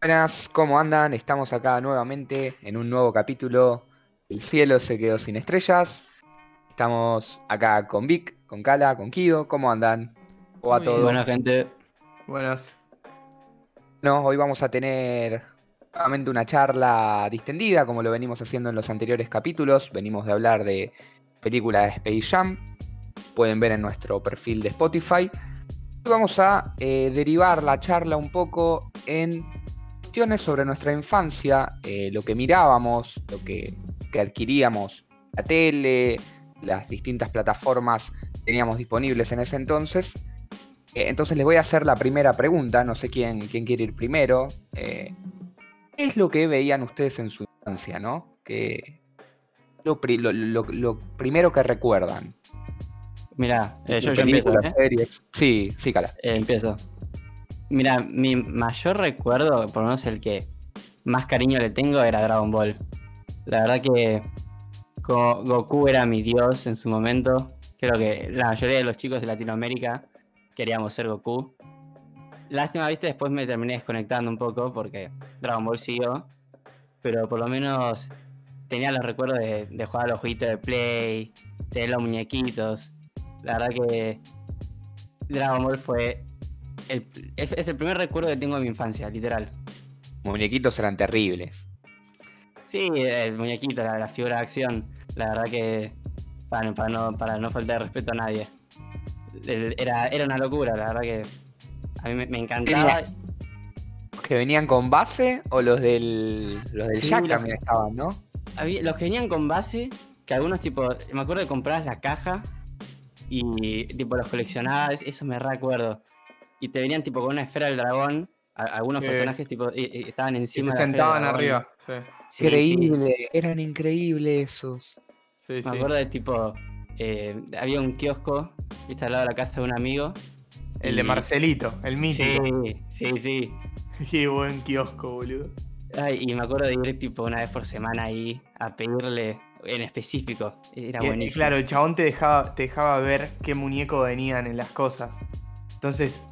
Buenas, ¿cómo andan? Estamos acá nuevamente en un nuevo capítulo. El cielo se quedó sin estrellas. Estamos acá con Vic, con Kala, con Kido. ¿Cómo andan? ¿O a Muy todos? Buena gente. Buenas. No, hoy vamos a tener nuevamente una charla distendida, como lo venimos haciendo en los anteriores capítulos. Venimos de hablar de película de Space Jam. Pueden ver en nuestro perfil de Spotify. Hoy vamos a eh, derivar la charla un poco en cuestiones sobre nuestra infancia, eh, lo que mirábamos, lo que, que adquiríamos, la tele, las distintas plataformas teníamos disponibles en ese entonces. Eh, entonces les voy a hacer la primera pregunta, no sé quién, quién quiere ir primero. Eh, ¿Qué es lo que veían ustedes en su infancia, no? Que, lo, lo- lo- lo primero que recuerdan. Mira, eh, yo, yo empiezo. ¿eh? series. Sí, sí, Cala. Empiezo. Mira, mi mayor recuerdo, por lo menos el que más cariño le tengo, era Dragon Ball. La verdad que Go- Goku era mi dios en su momento. Creo que la mayoría de los chicos de Latinoamérica queríamos ser Goku. Lástima, viste, después me terminé desconectando un poco porque Dragon Ball siguió. Pero por lo menos tenía los recuerdos de, de jugar a los jueguitos de Play, tener los muñequitos. La verdad que Dragon Ball fue. El- es, es el primer recuerdo que tengo de mi infancia, literal. Muñequitos eran terribles. Sí, el muñequito, la, la figura de acción. La verdad que. Para, para no, para no faltar respeto a nadie. Era, era una locura, la verdad que. A mí me, me encantaba. ¿Los que venían con base o los del, los del Sí, Jack los- también estaban, no? Había- los que venían con base, que algunos tipo. Me acuerdo de comprabas la caja y tipo los coleccionabas, eso me recuerdo. Y te venían tipo con una esfera del dragón. a- algunos Sí. personajes tipo y- y estaban Y encima se de la esfera del sentaban arriba. Sí, Sí, sí. Increíble, eran increíbles esos. sí. Me sí. acuerdo de tipo, eh, había un kiosco, viste, al lado de la casa de un amigo. El de y- Marcelito, el mítico. Sí, sí, sí. Qué buen kiosco, boludo. Ay, y me acuerdo de ir tipo una vez por semana ahí a pedirle en específico. Era Y- y buenísimo. claro, el chabón te dejaba, te dejaba ver qué muñeco venían en las cosas. Entonces,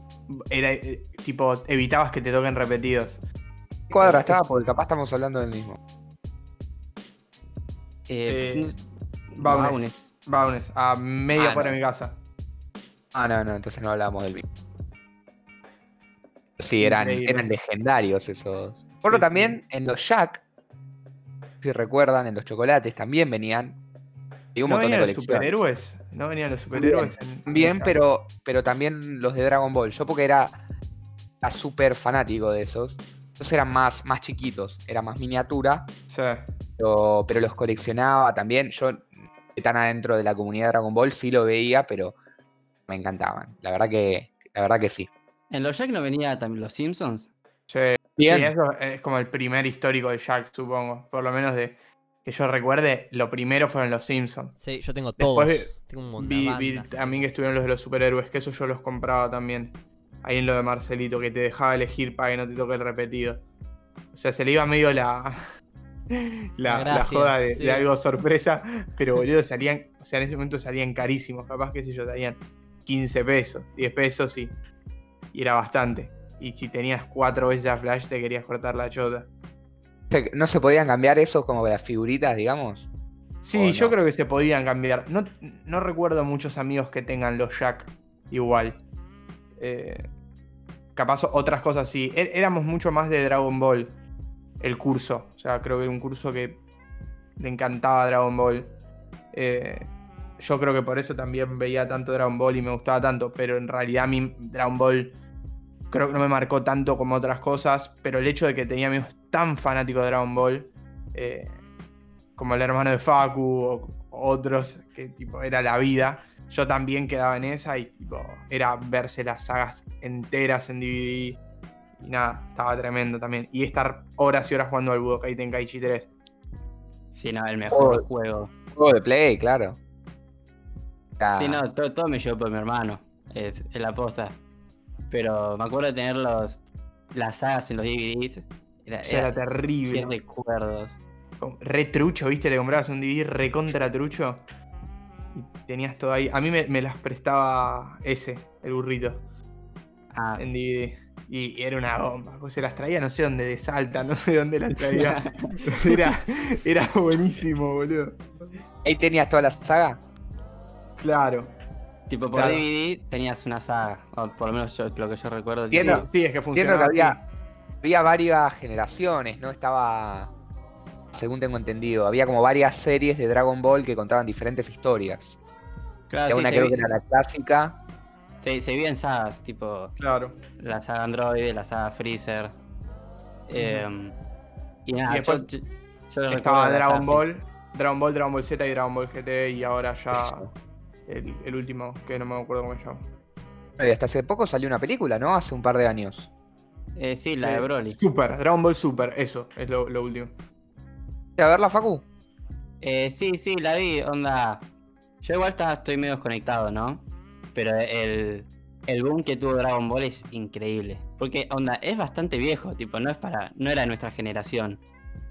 era eh, tipo, evitabas que te toquen repetidos. ¿Qué cuadra estaba? Porque capaz estamos hablando del mismo. Eh, eh, no- Baunes. A media Ah, no. de mi casa. Ah, no, no, entonces no hablábamos del mismo. Sí, eran, eran legendarios esos. Bueno, Sí, también en los Jack, si recuerdan, en los chocolates también venían. Y un ¿No montón de venían los colecciones. superhéroes? ¿No venían los superhéroes? en- en Bien, pero, pero también los de Dragon Ball. Yo porque era, era súper fanático de esos. Entonces eran más, más chiquitos, era más miniatura, Sí. pero, pero los coleccionaba también. Yo, tan adentro de la comunidad de Dragon Ball, sí lo veía, pero me encantaban. La verdad que, la verdad que sí. En los Jack no venía también los Simpsons. Sí, Bien, Sí, eso es como el primer histórico de Jack, supongo. Por lo menos de que yo recuerde, lo primero fueron los Simpsons. Sí, yo tengo Después todos. vi- tengo un montón Vi, vi también que estuvieron los de los superhéroes, que eso yo los compraba también. Ahí en lo de Marcelito, que te dejaba elegir para que no te toque el repetido. O sea, se le iba medio la. La, La joda de, algo sorpresa, pero boludo, salían, o sea, en ese momento salían carísimos, capaz que si yo salían 15 pesos, 10 pesos y, y era bastante. Y si tenías cuatro veces a Flash te querías cortar la chota. Se- ¿no se podían cambiar esos como las figuritas, digamos? Sí, ¿O yo no? creo que se podían cambiar. No, no recuerdo muchos amigos que tengan los Jack igual. Eh, capaz otras cosas sí. É- Éramos mucho más de Dragon Ball. El curso. O sea, creo que era un curso que le encantaba Dragon Ball. Eh, yo creo que por eso también veía tanto Dragon Ball y me gustaba tanto. Pero en realidad a mí Dragon Ball creo que no me marcó tanto como otras cosas. Pero el hecho de que tenía amigos tan fanáticos de Dragon Ball. eh, como el hermano de Facu o otros, que tipo era la vida. Yo también quedaba en esa y tipo, era verse las sagas enteras en DVD. Y nada, estaba tremendo también. Y estar horas y horas jugando al Budokai Tenkaichi 3. Sí, no, el mejor Oh. juego. Juego de Play, claro. Ah, Sí, no, todo, todo me llevó por mi hermano. Es, es la posta. Pero me acuerdo de tener los, las sagas en los DVDs. Era, O sea, era terrible. qué recuerdos. Re trucho, ¿viste? Le comprabas un DVD re contra trucho. Y tenías todo ahí. A mí me, me las prestaba ese, el burrito, Ah, en DVD. Y era una bomba. Pues se las traía, no sé dónde, de Salta, no sé dónde las traía. era, era buenísimo, boludo. Ahí tenías toda la saga. Claro. Tipo, por Claro. DVD tenías una saga, o por lo menos yo- lo que yo recuerdo. Entiendo. Sí, es que Entiendo funcionaba. que había, había varias generaciones, ¿no? Estaba, según tengo entendido, había como varias series de Dragon Ball que contaban diferentes historias. claro, Y sí, una creo vi- que era la clásica. se, se vivía en sagas, tipo Claro. la saga Android, la saga Freezer. eh, y nada, Y después yo, yo- yo lo Estaba Dragon Ball, Dragon Ball, Dragon Ball Z y Dragon Ball GT y ahora ya el, el último, que no me acuerdo cómo se llama. Hasta hace poco salió una película, ¿no? Hace un par de años. Eh, sí, la de Eh, Broly. Super, Dragon Ball Super, eso es lo, lo último. ¿A verla, Facu? Eh, sí, sí, la vi, onda. Yo igual está- estoy medio desconectado, ¿no? Pero el, el boom que tuvo Dragon Ball es increíble. Porque, onda, es bastante viejo, tipo, no es para. no era de nuestra generación.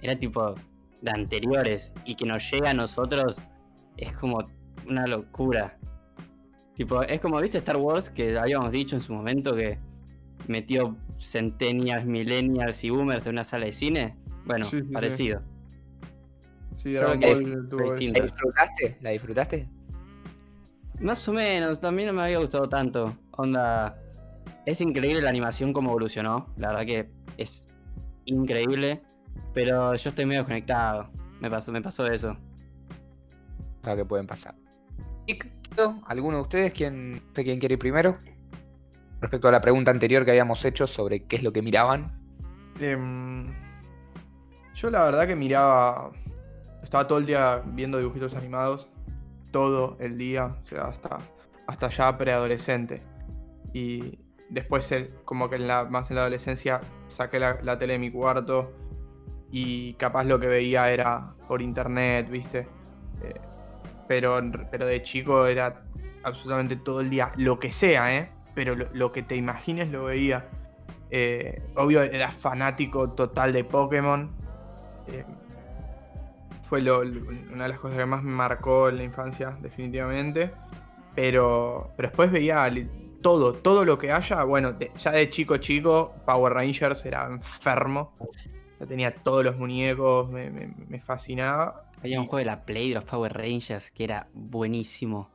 Era tipo de anteriores. Y que nos llega a nosotros es como una locura. Tipo, es como, ¿viste Star Wars? Que habíamos dicho en su momento que metió centennials, millennials y boomers en una sala de cine. Bueno, Sí, sí, sí. parecido. Sí, Dragon que Ball tuvo distinto. ¿La disfrutaste? ¿La disfrutaste? Más o menos, también no me había gustado tanto. Onda, es increíble la animación como evolucionó. La verdad que es increíble. Pero yo estoy medio desconectado. Me pasó, me pasó eso. Lo que pueden pasar. ¿Alguno de ustedes? ¿Quién, quién quiere ir primero? Respecto a la pregunta anterior que habíamos hecho sobre qué es lo que miraban. Em, yo la verdad que miraba. Estaba todo el día viendo dibujitos animados. Todo el día. Hasta, hasta ya preadolescente. Y después, el- como que en la, más en la adolescencia, saqué la, la tele de mi cuarto. Y capaz lo que veía era por internet, ¿viste? Eh, pero, pero de chico era absolutamente todo el día. Lo que sea, ¿eh? Pero lo, lo que te imagines lo veía. Eh, obvio, era fanático total de Pokémon. Eh, fue lo- lo- una de las cosas que más me marcó en la infancia, definitivamente. Pero, pero después veía todo, todo lo que haya. Bueno, de- ya de chico chico, Power Rangers era enfermo. Ya tenía todos los muñecos, me, me- me fascinaba. Había un juego de la Play de los Power Rangers que era buenísimo.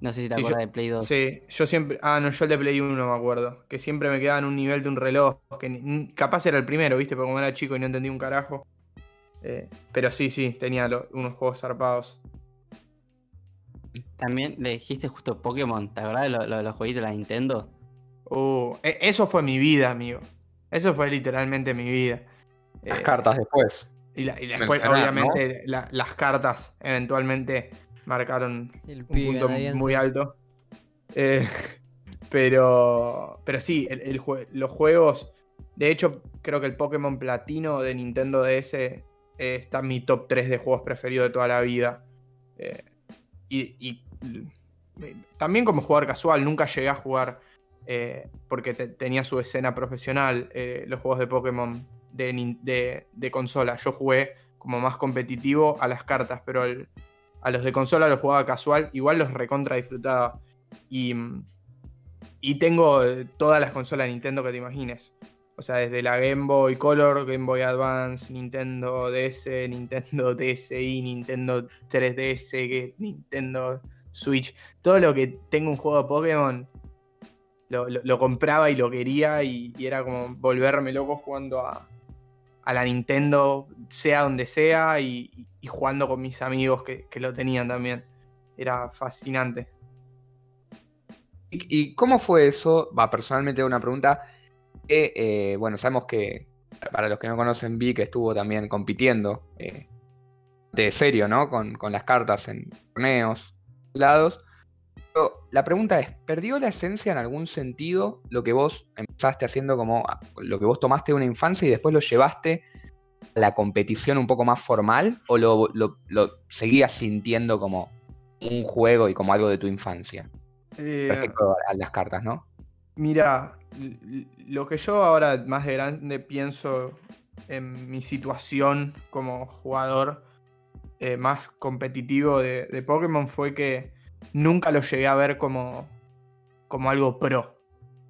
No sé si te Sí, yo- acuerdas de Play 2. Sí, yo siempre. Ah, no, yo el de Play 1 me acuerdo. Que siempre me quedaba en un nivel de un reloj. Que capaz era el primero, ¿viste? Porque como era chico y no entendí un carajo. Eh, pero sí, sí, tenía lo- unos juegos zarpados. También le dijiste justo Pokémon. ¿Te acordás de lo- lo- de los jueguitos de la Nintendo? Uh, e- eso fue mi vida, amigo. Eso fue literalmente mi vida. Las Eh, cartas después. Y, la- y después, mencionar, obviamente, la- las cartas eventualmente marcaron El un punto muy alto. Eh, pero, pero sí, el- el los juegos. De hecho, creo que el Pokémon Platino de Nintendo DS eh, está en mi top 3 de juegos preferidos de toda la vida. Eh, y, y, eh, también como jugador casual, nunca llegué a jugar porque te- tenía su escena profesional los juegos de Pokémon de, de- de consola. Yo jugué como más competitivo a las cartas, pero al- a los de consola los jugaba casual, igual los recontra disfrutaba. Y, y tengo eh, todas las consolas de Nintendo que te imagines. O sea, desde la Game Boy Color, Game Boy Advance, Nintendo DS, Nintendo DSi, Nintendo 3DS, que- Nintendo Switch. Todo lo que tenga un juego de Pokémon lo, lo- lo compraba y lo quería y, y era como volverme loco jugando a, a la Nintendo, sea donde sea, y, jugando con mis amigos que, lo tenían también. Era fascinante. ¿Y, y cómo fue eso? Va, personalmente una pregunta. que, eh, bueno, sabemos que para los que no conocen, vi que estuvo también compitiendo eh, de serio, ¿no? Con, con las cartas en torneos, lados. La pregunta es, ¿perdió la esencia en algún sentido lo que vos empezaste haciendo como ah, lo que vos tomaste de una infancia y después lo llevaste a la competición un poco más formal? ¿O lo, lo- lo seguías sintiendo como un juego y como algo de tu infancia? Respecto a, las cartas, ¿no? Mira, lo que yo ahora más de grande pienso en mi situación como jugador eh, más competitivo de, de Pokémon fue que nunca lo llegué a ver como, como algo pro.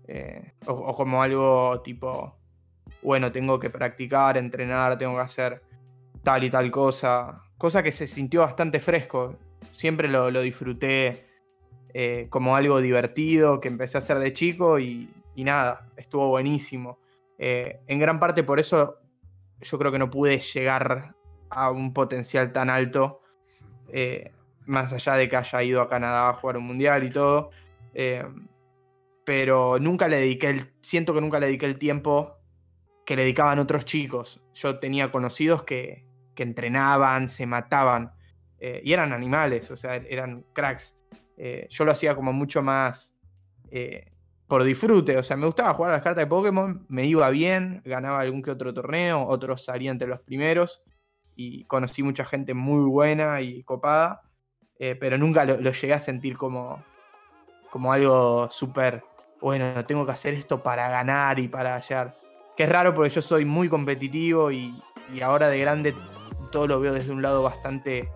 Eh, o, como algo tipo, bueno, tengo que practicar, entrenar, tengo que hacer tal y tal cosa. Cosa que se sintió bastante fresco. Siempre lo, disfruté eh, como algo divertido que empecé a hacer de chico y, nada, estuvo buenísimo. Eh, en gran parte por eso yo creo que no pude llegar a un potencial tan alto, más allá de que haya ido a Canadá a jugar un mundial y todo. Eh, pero nunca le dediqué el, siento que nunca le dediqué el tiempo que le dedicaban otros chicos. Yo tenía conocidos que, que entrenaban, se mataban, eh, y eran animales, o sea, eran cracks. Eh, yo lo hacía como mucho más por disfrute, o sea, me gustaba jugar a las cartas de Pokémon, me iba bien, ganaba algún que otro torneo, otros salían entre los primeros, y conocí mucha gente muy buena y copada, eh, pero nunca lo, llegué a sentir como, como algo súper, bueno, tengo que hacer esto para ganar y para hallar. Que es raro porque yo soy muy competitivo y, y ahora de grande todo lo veo desde un lado bastante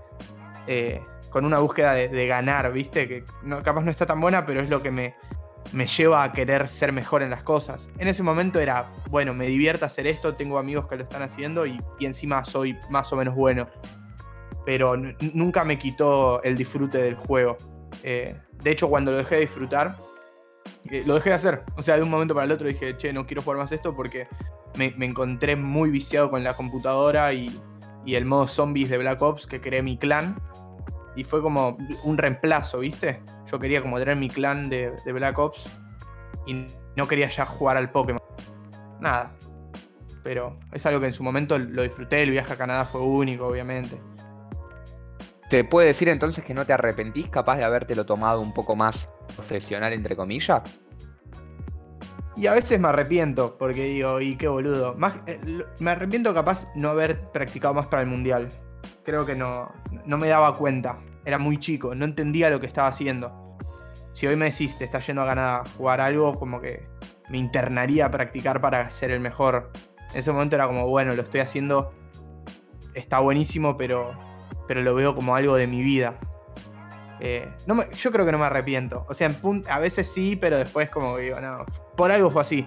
eh, con una búsqueda de, ganar, ¿viste? Que no, capaz no está tan buena, pero es lo que me, me lleva a querer ser mejor en las cosas. En ese momento era, bueno, me divierta hacer esto, tengo amigos que lo están haciendo y, y encima soy más o menos bueno. Pero nunca me quitó el disfrute del juego. Eh, de hecho, cuando lo dejé de disfrutar, eh, lo dejé de hacer. O sea, de un momento para el otro dije, che, no quiero jugar más esto porque me, encontré muy viciado con la computadora y, y el modo zombies de Black Ops que creé mi clan. Y fue como un reemplazo, ¿viste? Yo quería como tener mi clan de, de Black Ops y no quería ya jugar al Pokémon. Nada. Pero es algo que en su momento lo disfruté. El viaje a Canadá fue único, obviamente. ¿Se puede decir entonces que no te arrepentís capaz de habértelo tomado un poco más profesional, entre comillas? Y a veces me arrepiento porque digo, y qué boludo. Más, eh, me arrepiento capaz no haber practicado más para el mundial. Creo que no, no me daba cuenta. Era muy chico, no entendía lo que estaba haciendo. Si hoy me decís, te estás yendo a Canadá a jugar algo, como que me internaría a practicar para ser el mejor. En ese momento era como, bueno, lo estoy haciendo, está buenísimo, pero, pero lo veo como algo de mi vida. Eh, no me- yo creo que no me arrepiento. O sea, en pun- a veces sí, pero después como que digo, no, por algo fue así.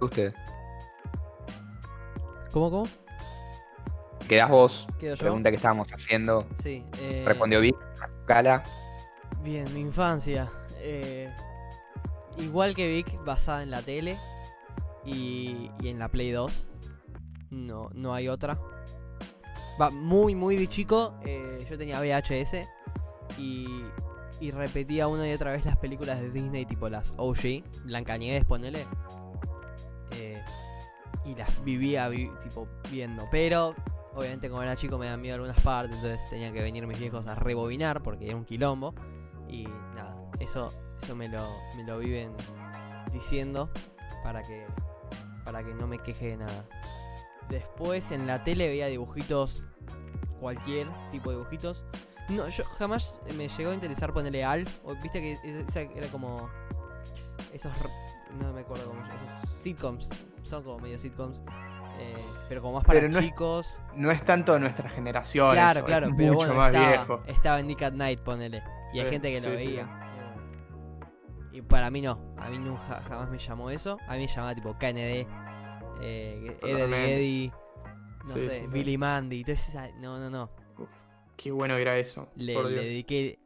Usted. ¿Cómo, cómo? Quedás vos. ¿Quedo yo? Pregunta que estábamos haciendo. Sí. eh, Respondió Vic. Cala. Bien, mi infancia. eh, igual que Vic, basada en la tele y, y en la Play 2. No, no hay otra. Va, muy, muy de chico, eh, yo tenía VHS y, y repetía una y otra vez las películas de Disney, tipo las OG, Blancanieves, ponele. Eh, y las vivía vi- tipo viendo. Pero, obviamente, como era chico, me daban miedo algunas partes, entonces tenían que venir mis viejos a rebobinar porque era un quilombo. Y nada, eso, eso me lo, me lo viven diciendo para que, para que no me queje de nada. Después en la tele veía dibujitos, cualquier tipo de dibujitos. No, yo jamás me llegó a interesar ponerle Alf. O, Viste que esa era como. Esos. No me acuerdo cómo. Esos sitcoms. Son como medio sitcoms. eh, pero como más para no es- chicos. No es tanto de nuestra generación. Claro, eso, claro, es pero mucho bueno, más estaba, viejo. estaba en Nick at Night, ponele. Y hay gente que lo veía. Y para mí no, a mí nunca jamás me llamó eso. A mí me llamaba tipo KND, eh, Eddie. Eddie, no Sí, sé, sí, sí. Billy Mandy. Entonces, no, no, no. Qué bueno era eso. Le, por le Dios. dediqué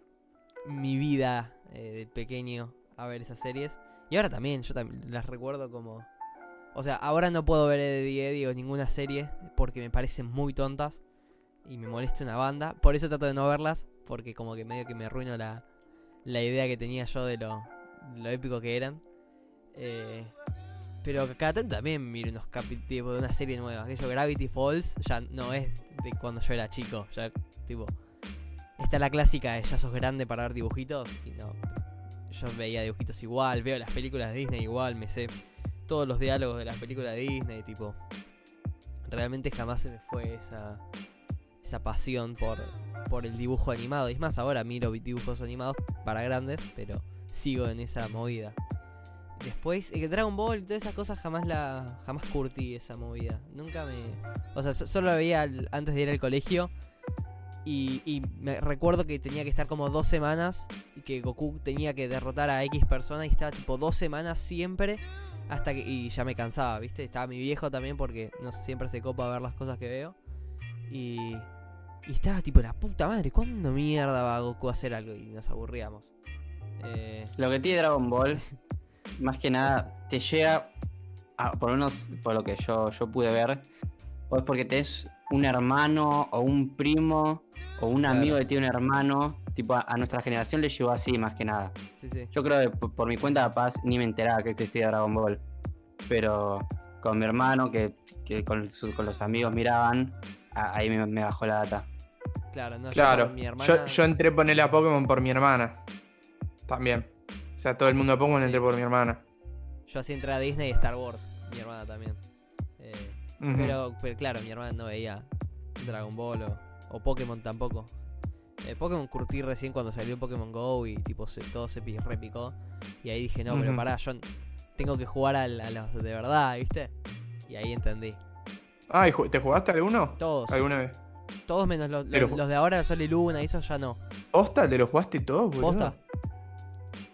mi vida eh, de pequeño a ver esas series. Y ahora también, yo también las recuerdo como... O sea, ahora no puedo ver Eddie Eddie o ninguna serie porque me parecen muy tontas y me molesta una banda. Por eso trato de no verlas, porque como que medio que me arruino la, la idea que tenía yo de lo, lo épico que eran. Eh, pero cada también miro unos capítulos de una serie nueva. Aquello Gravity Falls ya no es de cuando yo era chico. Ya, tipo, está la clásica de ya sos grande para ver dibujitos. Y no, yo veía dibujitos igual, veo las películas de Disney igual, me sé todos los diálogos de las películas de Disney, tipo. Realmente jamás se me fue esa, esa pasión por, por el dibujo animado. Y es más, ahora miro dibujos animados para grandes, pero sigo en esa movida. Después, eh, Dragon Ball y todas esas cosas jamás la jamás curtí esa movida. Nunca me. O sea, so- solo la veía antes de ir al colegio. Y, y me recuerdo que tenía que estar como dos semanas y que Goku tenía que derrotar a X persona y estaba tipo dos semanas siempre hasta que... Y ya me cansaba, ¿viste? Estaba mi viejo también porque no siempre se copa ver las cosas que veo. Y, y estaba tipo la puta madre, ¿cuándo mierda va Goku a hacer algo? Y nos aburríamos. Eh, Lo que tiene Dragon Ball, más que nada, te llega, a- por lo menos por lo que yo, yo pude ver, o es porque tenés un hermano o un primo o un Claro. amigo que tiene un hermano, tipo a, a nuestra generación le llegó así más que nada. sí, sí. Yo creo que por, por mi cuenta capaz ni me enteraba que existía Dragon Ball, pero con mi hermano que, que con, sus- con los amigos miraban, a- ahí me, me bajó la data. Claro, no, yo Claro. con mi Yo, hermana... yo entré a ponerle a Pokémon por mi hermana. También. O sea, todo el mundo de Pokémon entré por mi hermana. Yo así entré a Disney y Star Wars, mi hermana también. Eh, pero, pero claro, mi hermana no veía Dragon Ball o, o Pokémon tampoco. Eh, Pokémon curtí recién cuando salió Pokémon Go y tipo se- todo se pi- repicó. Y ahí dije, no, pero pará, yo tengo que jugar al- a, los de verdad, ¿viste? Y ahí entendí. Ah, ¿y ju- ¿te jugaste alguno? Todos, ¿Alguna vez? todos menos los, los, los de ahora, Sol y Luna, y eso ya no. ¿Posta? ¿Te lo jugaste todos, boludo? ¿Posta?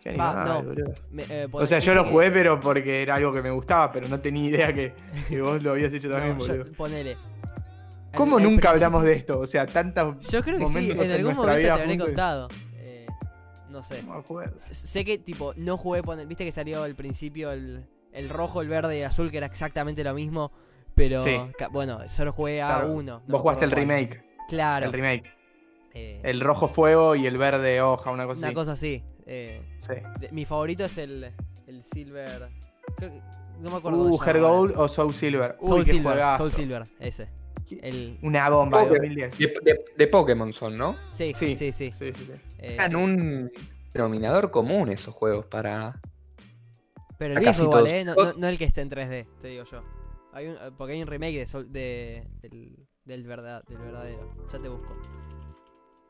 Qué Va, animal, no. Me- eh, O sea, yo lo jugué, pero porque era algo que me gustaba, pero no tenía idea que, que vos lo habías hecho también, No, yo- boludo. ponele. ¿Cómo nunca hablamos de esto? O sea, tantos Yo creo que sí, en algún momento te habré contado. Eh, no sé. No Sé que, tipo, no jugué. Viste que salió al principio el, el rojo, el verde y el azul, que era exactamente lo mismo. Pero, Sí. bueno, solo jugué a uno. no Vos jugaste el cuál. remake. Claro. El remake. eh, El rojo fuego y el verde hoja, una cosa una así. cosa así. Eh, Sí. de- mi favorito es el, el Silver. creo no me acuerdo. Uh, ahora. Gold o Soul Silver. Uy, Soul qué Silver. Soul Silver, ese. El, Una bomba de Poké- 2010. De, de- de Pokémon son, ¿no? sí, sí, Sí. sí. Sí, sí, sí. eh, Eran sí. un denominador común esos juegos para. Pero el viejo igual, todos- eh. No, no- no el que esté en 3D, te digo yo. Hay un, porque hay un remake de, Sol- de del, del, verdad, del verdadero. Ya te busco.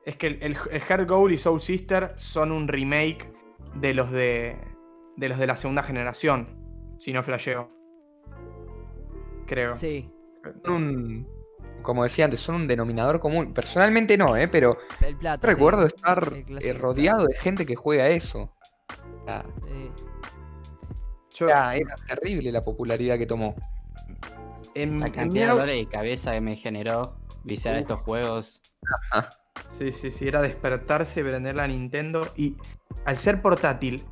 Es que el, el, el Heart Gold y Soul Sister son un remake de los de. de los de la segunda generación. Si no flasheo. Creo. Sí. son un. Como decía antes, son un denominador común. Personalmente no, ¿eh? Pero El sí. recuerdo estar el eh, rodeado de gente que juega eso. Sea, Sí. Yo, era, era terrible la popularidad que tomó. en, La en mi cantidad de cabeza que me generó viciar a Uf. estos juegos. Sí, sí, sí, era despertarse, prender la Nintendo y al ser portátil,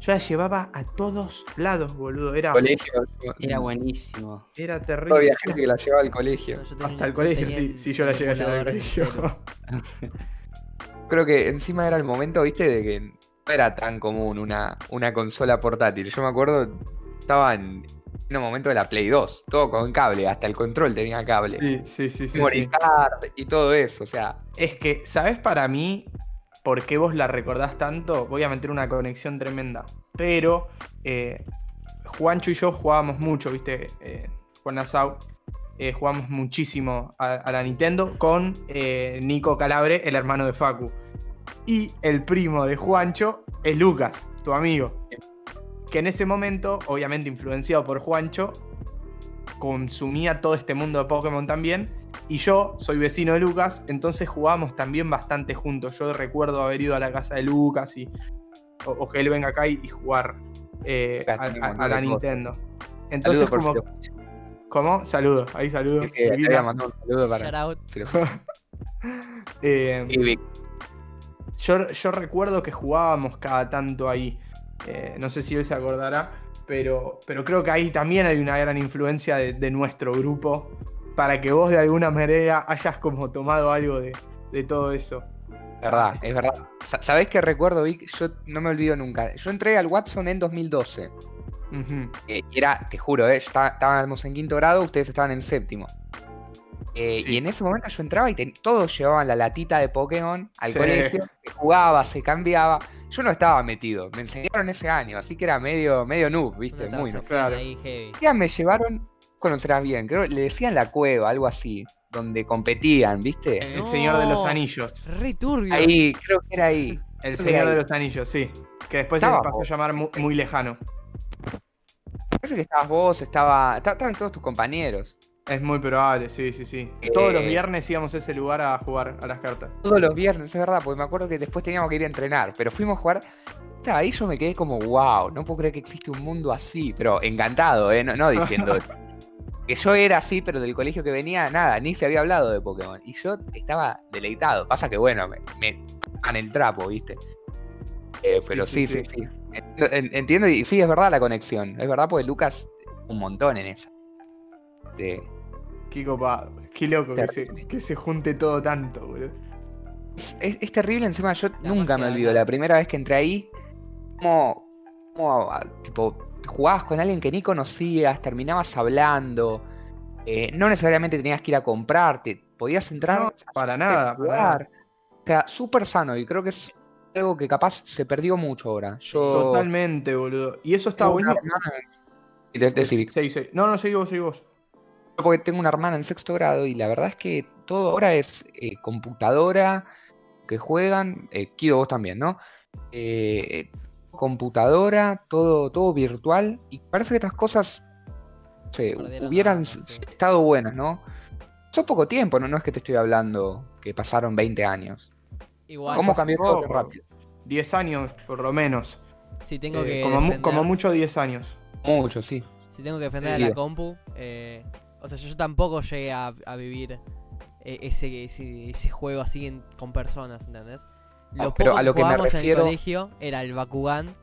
yo la llevaba a todos lados, boludo. Era, Colegio. Era buenísimo. era terrible. había gente que la llevaba al colegio. Tenía- Hasta el colegio, sí, sí, yo la llegué a llevar al colegio. Creo que encima era el momento, viste, de que no era tan común una, una consola portátil. Yo me acuerdo, estaba en, momento de la Play 2, todo con cable, hasta el control tenía cable. Sí, sí, sí, sí, sí. card y todo eso, o sea, Es que, ¿sabes para mí por qué vos la recordás tanto? Voy a meter una conexión tremenda. Pero eh, Juancho y yo jugábamos mucho, ¿viste? Eh, Juan Nassau. eh, jugamos muchísimo a, a la Nintendo con eh, Nico Calabre, el hermano de Facu. Y el primo de Juancho es Lucas, tu amigo. Que en ese momento, obviamente influenciado por Juancho, consumía todo este mundo de Pokémon también. Y yo soy vecino de Lucas, entonces jugábamos también bastante juntos. Yo recuerdo haber ido a la casa de Lucas y. O, o que él venga acá y, y jugar eh, a, la Nintendo. Entonces, como. ¿Cómo? Saludos, ahí saludos. Sí, sí, un saludo para Eh, yo, yo recuerdo que jugábamos cada tanto ahí. Eh, no sé si él se acordará, pero, pero creo que ahí también hay una gran influencia de, de nuestro grupo para que vos de alguna manera hayas como tomado algo de, de todo eso. verdad, es verdad. Sa- ¿Sabés qué recuerdo, Vic? Yo no me olvido nunca. Yo entré al Watson en 2012. Ujú. Eh, era, te juro, eh, estaba- estábamos en quinto grado, ustedes estaban en séptimo. Eh, Sí. Y en ese momento yo entraba y ten- todos llevaban la latita de Pokémon al Sí. colegio, se jugaba, se cambiaba. Yo no estaba metido, me enseñaron ese año, así que era medio, medio noob, viste, Una muy noob. claro. día me llevaron, conocerás bien, creo, le decían la cueva, algo así, donde competían, viste. El No. Señor de los Anillos. Re turbio. Ahí, creo que era ahí. El Señor ahí. de los Anillos, sí. Que después se pasó a llamar mu- muy, lejano. Parece que estabas vos, estaba, esta- estaban todos tus compañeros. Es muy probable, sí, sí, sí. Todos los Eh. viernes íbamos a ese lugar a jugar a las cartas. Todos los viernes, es verdad, porque me acuerdo que después teníamos que ir a entrenar, pero fuimos a jugar. Ahí yo me quedé como, wow, no puedo creer que existe un mundo así, pero encantado, ¿eh? No, no diciendo que yo era así, pero del colegio que venía, nada, ni se había hablado de Pokémon. Y yo estaba deleitado. Pasa que, bueno, me, me en el trapo, ¿viste? Eh, pero sí, sí, sí, sí. sí. Entiendo, en- Entiendo y sí, es verdad la conexión. Es verdad porque Lucas un montón en esa. Este, Qué copado. Qué loco que se, que se junte todo tanto, boludo. Es, es- es terrible, encima yo La nunca me olvido. La primera vez que entré ahí, como, como, ah, tipo, jugabas con alguien que ni conocías, terminabas hablando. eh, no necesariamente tenías que ir a comprarte, podías entrar No, a para nada, para jugar. O sea, súper sano y creo que es algo que capaz se perdió mucho ahora. Yo Totalmente, boludo. Y eso está bueno. de- de Civic. Sí, sí. No, no, seguí vos, seguí vos. Porque tengo una hermana en sexto grado y la verdad es que todo ahora es eh, computadora, que juegan, eh, Kido vos también, ¿no? Eh, computadora, todo, todo virtual y parece que estas cosas Perdieron hubieran sí. estado buenas, ¿no? Son poco tiempo, ¿no? No es que te estoy hablando que pasaron 20 años. Igual, ¿Cómo cambió todo tan rápido? 10 años, por lo menos. si tengo Eh, que como, mu- defender- como mucho 10 años. Mucho, sí. Si tengo que defender a la compu, eh, o sea, yo, yo tampoco llegué a, a vivir eh, ese, ese, ese juego así en- con personas, ¿entendés? Lo Ah, pero poco a lo que me jugábamos en refiero- el colegio era el Bakugan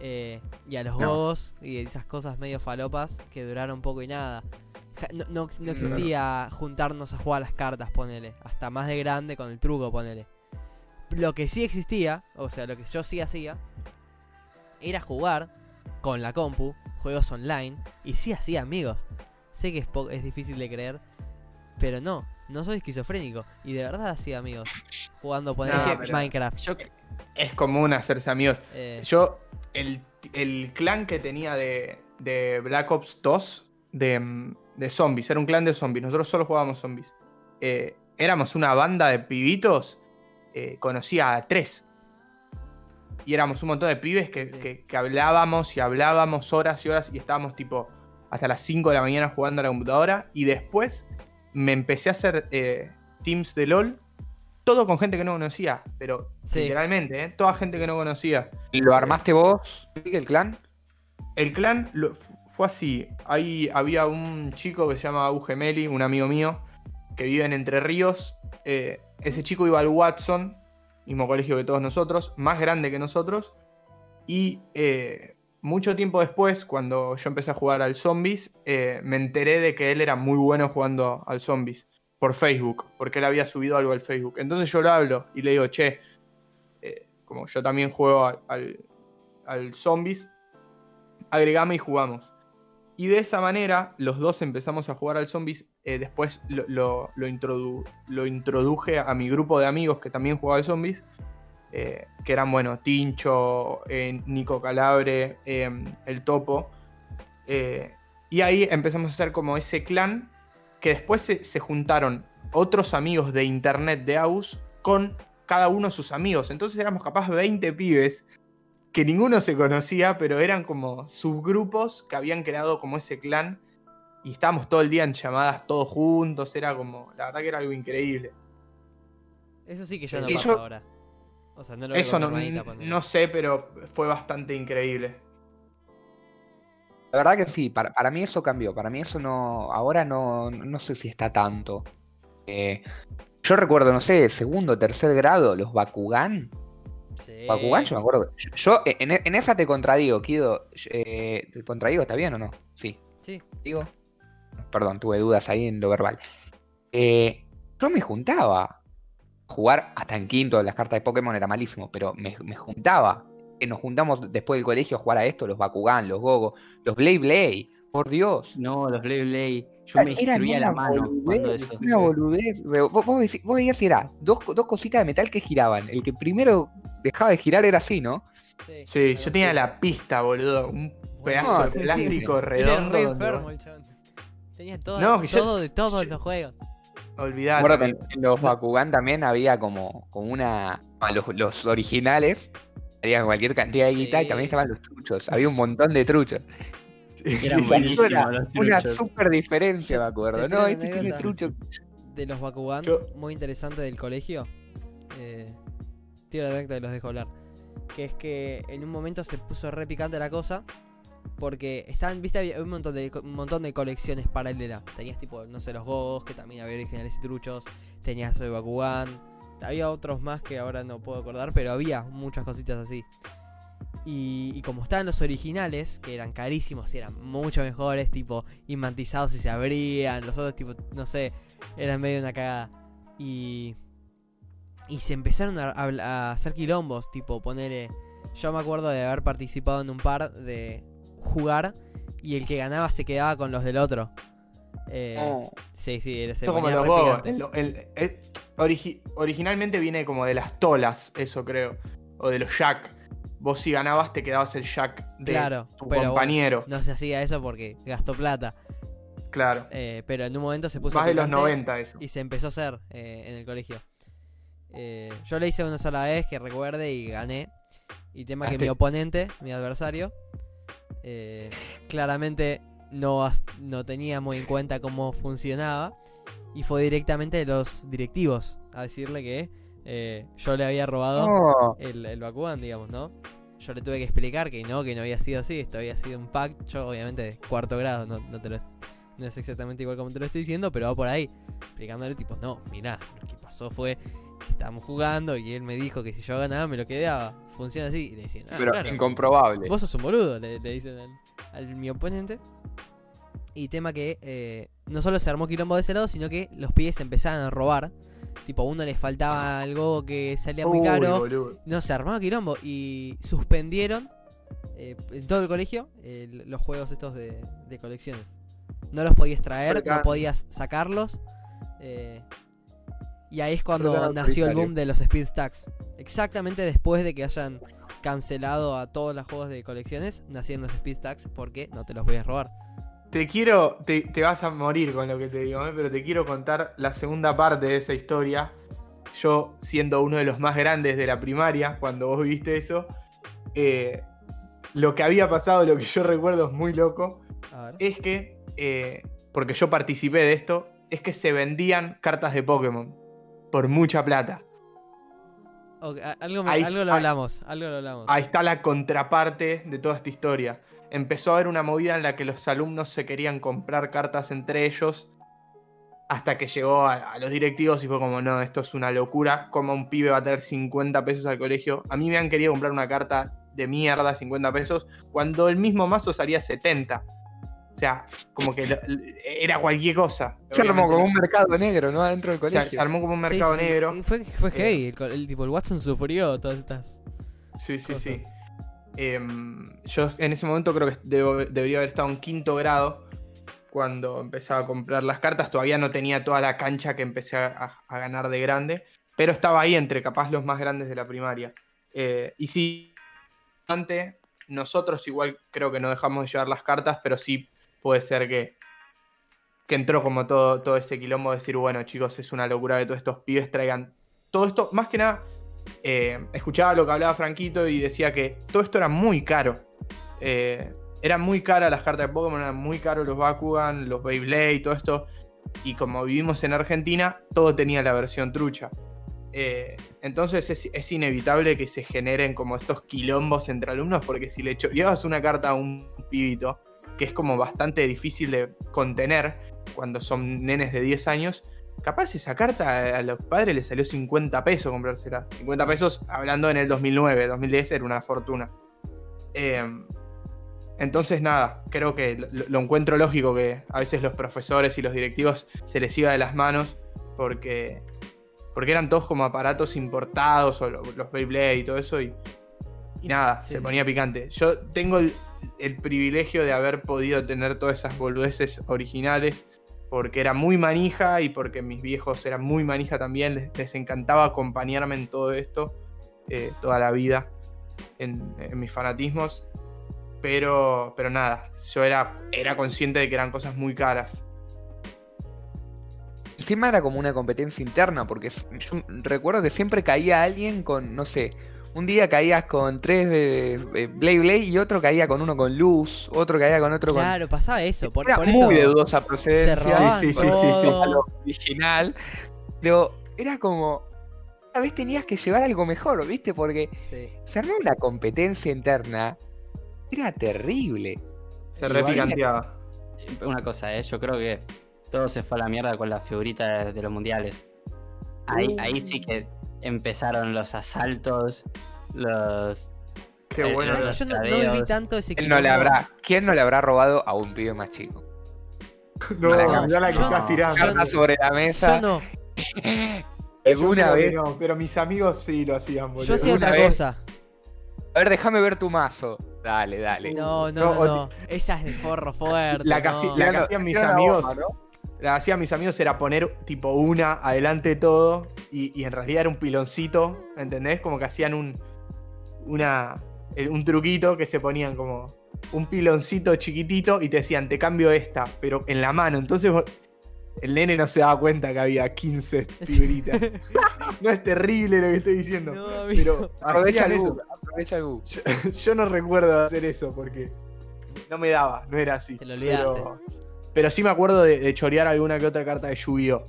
eh, y a los No. gogos y esas cosas medio falopas que duraron poco y nada. No, no, no existía juntarnos a jugar a las cartas, ponele. Hasta más de grande con el truco, ponele. Lo que sí existía, o sea, lo que yo sí hacía, era jugar con la compu, juegos online, y sí hacía amigos. Sé que es, po- es difícil de creer, pero no, no soy esquizofrénico. Y de verdad hacía amigos. Jugando poner No, Minecraft. Yo, Es común hacerse amigos. eh, Yo, el, el clan que tenía de, de Black Ops 2 de, de zombies, era un clan de zombies, nosotros solo jugábamos zombies. Eh, éramos una banda de pibitos, eh, conocía a tres. Y éramos un montón de pibes que, Sí. que- que hablábamos y hablábamos horas y horas y estábamos tipo hasta las 5 de la mañana jugando a la computadora. Y después me empecé a hacer eh, teams de LOL, todo con gente que no conocía, pero Sí. literalmente, ¿eh? toda gente que no conocía. ¿Lo armaste vos, el clan? El clan lo- fue así. Ahí había un chico que se llama Ugemeli, un amigo mío, que vive en Entre Ríos. Eh, ese chico iba al Watson, mismo colegio que todos nosotros, más grande que nosotros. Y eh, mucho tiempo después, cuando yo empecé a jugar al Zombies, eh, me enteré de que él era muy bueno jugando al Zombies por Facebook, porque él había subido algo al Facebook. Entonces yo lo hablo y le digo, che, eh, como yo también juego al, Zombies, agregame y jugamos. Y de esa manera, los dos empezamos a jugar al Zombies. eh, después lo- lo introdu- lo introduje a mi grupo de amigos que también jugaba al Zombies. Eh, que eran, bueno, Tincho, eh, Nico Calabre, eh, El Topo. eh, y ahí empezamos a hacer como ese clan que después se, se juntaron otros amigos de internet de AUS con cada uno sus amigos. Entonces éramos capaz 20 pibes que ninguno se conocía, pero eran como subgrupos que habían creado como ese clan. Y estábamos todo el día en llamadas todos juntos. Era como, la verdad que era algo increíble. eso sí que ya no Y pasa yo- ahora. O sea, no lo Eso no, no sé, pero fue bastante increíble. La verdad que sí, para, para mí eso cambió. Para mí eso no. Ahora no, no sé si está tanto. Eh, yo recuerdo, no sé, segundo tercer grado, los Bakugan. Sí. Bakugan, yo me acuerdo. Yo, eh, en, en esa te contradigo, Kido. Eh, ¿Te contradigo? ¿Está bien o no? Sí. Sí. Digo. Perdón, tuve dudas ahí en lo verbal. Eh, yo me juntaba jugar hasta en quinto, las cartas de Pokémon era malísimo, pero me, me juntaba. Que nos juntamos después del colegio a jugar a esto, los Bakugan, los Gogo, los Blade Blade, por Dios. no, los Blade Blade. Yo me Era destruía la mano cuando boludez, eso. Una boludez. Vos, vos vos veías y era dos, dos cositas de metal que giraban. El que primero dejaba de girar era así, ¿no? Sí, yo tenía la pista, boludo. Un pedazo No, de sí, plástico Era redondo. re enfermo el. Tenía todo, No, yo- de todos yo- los juegos. Que en, en los Bakugan también había como, como una. ah, Los, los originales. Había cualquier cantidad de guita y Sí. también estaban los truchos. Había un montón de truchos. Eran Sí, buenísimos Una, los una super diferencia, me acuerdo. No, este tiene trucho. de los Bakugan, Yo- muy interesante del colegio. Eh, tiro la anécdota y los dejo hablar. Que es que en un momento se puso re picante la cosa. Porque estaban, viste, había un montón de, un montón de colecciones paralelas. Tenías tipo, no sé, los Gogos, que también había originales y truchos. Tenías el Bakugan. Había otros más que ahora no puedo acordar, pero había muchas cositas así. Y, como estaban los originales, que eran carísimos y eran mucho mejores, tipo imantizados y se abrían, los otros tipo, no sé, eran medio una cagada. Y, y se empezaron a, a- a hacer quilombos, tipo ponerle... Yo me acuerdo de haber participado en un par de jugar y el que ganaba se quedaba con los del otro. Eh, No. Sí, sí, era- se Esto como los. El- el- el- origi- originalmente viene como de las tolas, eso creo. O de los jack. Vos si ganabas te quedabas el jack de Claro, tu pero compañero. No se hacía eso porque gastó plata. Claro. Eh, pero en un momento se puso Más de los picante 90 eso. y se empezó a hacer eh, en el colegio. Eh, yo lo hice una sola vez que recuerde y gané. Y tema que mi oponente, mi adversario, eh, claramente no, no tenía muy en cuenta cómo funcionaba. Y fue directamente de los directivos a decirle que eh, yo le había robado No. el, el Bakugan, digamos, ¿no? Yo le tuve que explicar que no, que no había sido así, esto había sido un pack, yo obviamente de cuarto grado, no, no te lo no es exactamente igual como te lo estoy diciendo, pero va por ahí, explicándole tipo, no, mirá, lo que pasó fue estábamos jugando y él me dijo que si yo ganaba me lo quedaba, funciona así, y le decían, ah, Pero claro, incomprobable. Vos sos un boludo, le, le dicen al, al mi oponente. Y tema que eh, no solo se armó quilombo de ese lado, sino que los pibes empezaban a robar. Tipo, a uno le faltaba algo que salía muy Uy, caro. boludo. No, se armaba quilombo y suspendieron eh, en todo el colegio eh, los juegos estos de, de colecciones. No los podías traer, no podías sacarlos. eh, y ahí es cuando nació el boom de los speed stacks. Exactamente después de que hayan cancelado a todos los juegos de colecciones, nacieron los speed stacks porque no te los voy a robar. Te quiero, te, te vas a morir con lo que te digo, ¿eh? pero te quiero contar la segunda parte de esa historia. Yo, siendo uno de los más grandes de la primaria, cuando vos viste eso, eh, lo que había pasado, lo que yo recuerdo es muy loco, es que, eh, porque yo participé de esto, es que se vendían cartas de Pokémon por mucha plata. Algo, me- ahí- algo lo ahí- hablamos, algo lo hablamos. Ahí está la contraparte de toda esta historia. Empezó a haber una movida en la que los alumnos se querían comprar cartas entre ellos. Hasta que llegó a, a los directivos y fue como, no, esto es una locura. ¿Cómo un pibe va a tener 50 pesos al colegio? A mí me han querido comprar una carta de mierda, 50 pesos, cuando el mismo mazo salía 70. O sea, como que lo- era cualquier cosa. Se armó como un mercado negro, ¿no? Adentro del colegio. se armó como un mercado sí, sí. negro. Fue, fue Eh. heavy, el, tipo, el Watson sufrió todas estas Sí, sí, cosas. sí. Em, yo en ese momento creo que debo- debería haber estado en quinto grado cuando empezaba a comprar las cartas. Todavía no tenía toda la cancha que empecé a, a ganar de grande, pero estaba ahí entre capaz los más grandes de la primaria. Eh, y sí, antes, nosotros igual creo que no dejamos de llevar las cartas, pero sí puede ser que, que entró como todo, todo ese quilombo de decir, bueno chicos, es una locura que todos estos pibes traigan todo esto, más que nada eh, escuchaba lo que hablaba Franquito y decía que todo esto era muy caro. Eh, eran muy caras las cartas de Pokémon, eran muy caros los Bakugan, los Beyblade, todo esto. Y como vivimos en Argentina, todo tenía la versión trucha. Eh, entonces es, inevitable que se generen como estos quilombos entre alumnos, porque si le llevas una carta a un pibito, que es como bastante difícil de contener cuando son nenes de 10 años, capaz esa carta a los padres les salió 50 pesos comprársela. 50 pesos hablando en el 2009, 2010 era una fortuna. Eh, entonces nada, creo que lo, lo encuentro lógico que a veces los profesores y los directivos se les iba de las manos porque, porque eran todos como aparatos importados o lo- los Beyblade y todo eso y, y nada, Sí, se sí. ponía picante. Yo tengo el, el privilegio de haber podido tener todas esas boludeces originales porque era muy manija y porque mis viejos eran muy manija también, les, encantaba acompañarme en todo esto eh, toda la vida, en, mis fanatismos. Pero, pero nada, yo era, era consciente de que eran cosas muy caras. Encima era como una competencia interna, porque yo recuerdo que siempre caía alguien con, no sé, un día caías con tres eh, eh, Blade Blade y otro caía con uno con luz, otro caía con otro con. Claro, pasaba eso. Por, Era por muy de eso dudosa se procedencia. Sí, sí, sí, sí, sí. todo. a lo original. Pero era como. A vez tenías que llevar algo mejor, ¿viste? Porque Sí. armó una competencia interna. Era terrible. Se repicanteaba. Una cosa, ¿eh? yo creo que todo se fue a la mierda con la figurita de, de los mundiales. Ahí, Uh. ahí sí que empezaron los asaltos, los... Qué Eh, bueno. eh, ¿Sabés era. que yo no, no viví tanto ese ¿Quién no le habrá, ¿Quién no le habrá robado a un pibe más chico? No, No, mirá la que estás tirando. sobre la Yo mesa. no. ¿Alguna vez? no, pero mis amigos sí lo hacían, boludo. Yo hacía otra vez- cosa. A ver, déjame ver tu mazo. Dale, dale. No, No, no. Esa es de forro fuerte. La que no. hacía- la que hacían mis amigos. La que hacían mis amigos era poner tipo una adelante de todo y, y en realidad era un piloncito, ¿entendés? Como que hacían un una un truquito que se ponían como un piloncito chiquitito y te decían, te cambio esta, pero en la mano. Entonces vos- el nene no se daba cuenta que había 15 figuritas. no es terrible lo que estoy diciendo. No, pero Aprovecha el eso. aprovecha el. Yo, yo no recuerdo hacer eso porque no me daba, no era así. Te lo olvidaste. Pero, pero sí me acuerdo de, de chorear alguna que otra carta de Yu-Gi-Oh!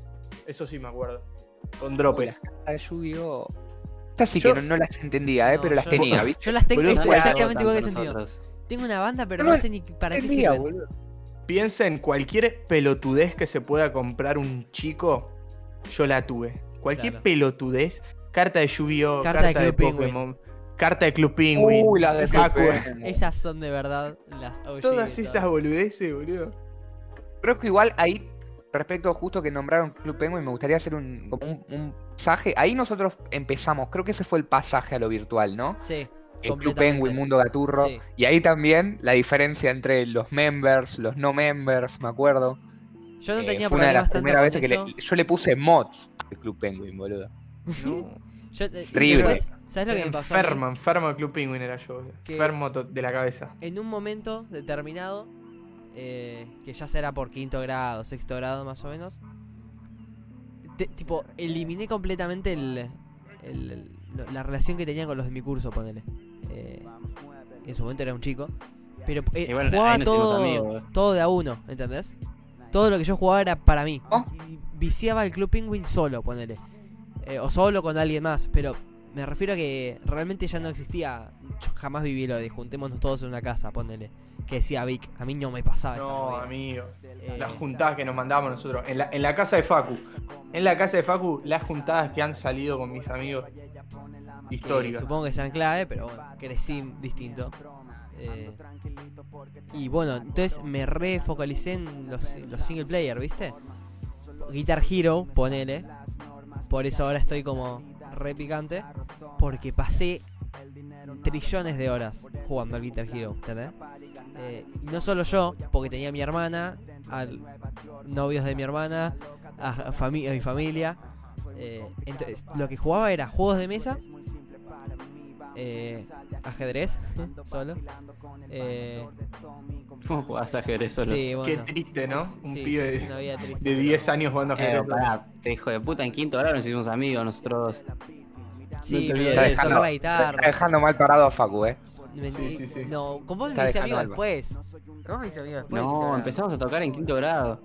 Eso sí me acuerdo. Con Uy, Dropper. las cartas de Yu-Gi-Oh! Estas sí Yo- que no, no las entendía, ¿eh? No, pero las yo- tenía, ¿viste? Yo las tengo no exactamente igual que sentido. Tengo una banda, pero No, sé ni para qué sirven. boludo. Piensa en cualquier pelotudez que se pueda comprar un chico, yo la tuve. Cualquier Claro. pelotudez, carta de Yu-Gi-Oh! Carta Carta, de de. Pokémon, carta de Club Penguin. Uy, las de Esas-. Esas son de verdad las OG Todas esas boludeces, boludo. Creo que igual ahí, respecto justo que nombraron Club Penguin, me gustaría hacer un, como un, un pasaje. Ahí nosotros empezamos, creo que ese fue el pasaje a lo virtual, ¿no? Sí, El Club. Penguin, Mundo Gaturro. Sí. Y ahí también la diferencia entre los members, los no members, me acuerdo. Yo no Eh, tenía fue una de las primeras veces que le- yo le puse mods al Club Penguin, boludo. No. Yo, eh, y Terrible. después, ¿Sabes lo que me pasó? enfermo, enfermo de Club Penguin era yo. Enfermo de la cabeza. En un momento determinado, eh, que ya será por quinto grado, sexto grado más o menos, te- tipo, eliminé completamente el, el- el- lo- la relación que tenía con los de mi curso, ponele. Eh, en su momento era un chico. Pero eh, Y bueno, jugaba todo, amigos. todo de a uno, ¿entendés? Todo lo que yo jugaba era para mí. Oh. Y viciaba el Club Penguin solo, ponele. Eh, o solo con alguien más, pero me refiero a que realmente ya no existía. Yo jamás viví lo de juntémonos todos en una casa, ponele. Que decía Vic, a mí no me pasaba esa No, amigo. Eh, Las juntadas que nos mandábamos nosotros. En la, en la casa de Facu. En la casa de Facu, las juntadas que han salido con mis amigos. Históricas. supongo que sean clave, pero bueno, crecí distinto. Eh, y bueno, entonces me refocalicé en los, los single player, ¿viste? Guitar Hero, ponele. Por eso ahora estoy como re picante. Porque pasé trillones de horas jugando al Guitar Hero, ¿entendés? Eh, y no solo yo, porque tenía a mi hermana, a novios de mi hermana, a, a fami- a mi familia. Eh, entonces, lo que jugaba era juegos de mesa, eh, ajedrez, solo. Eh, ¿Cómo jugás ajedrez solo? sí, bueno. Qué triste, ¿no? Un Sí, pibe de, vida triste. de 10 años jugando Eh, ajedrez. pará, te hijo de puta, en quinto grado nos hicimos amigos nosotros dos. Sí, no te Está de de dejando, la está guitarra. dejando mal parado a Facu, eh. Sí, sí, sí. No, ¿con vos Está me hice amigo después? ¿Cómo me hice amigo después? No, empezamos a tocar en quinto grado.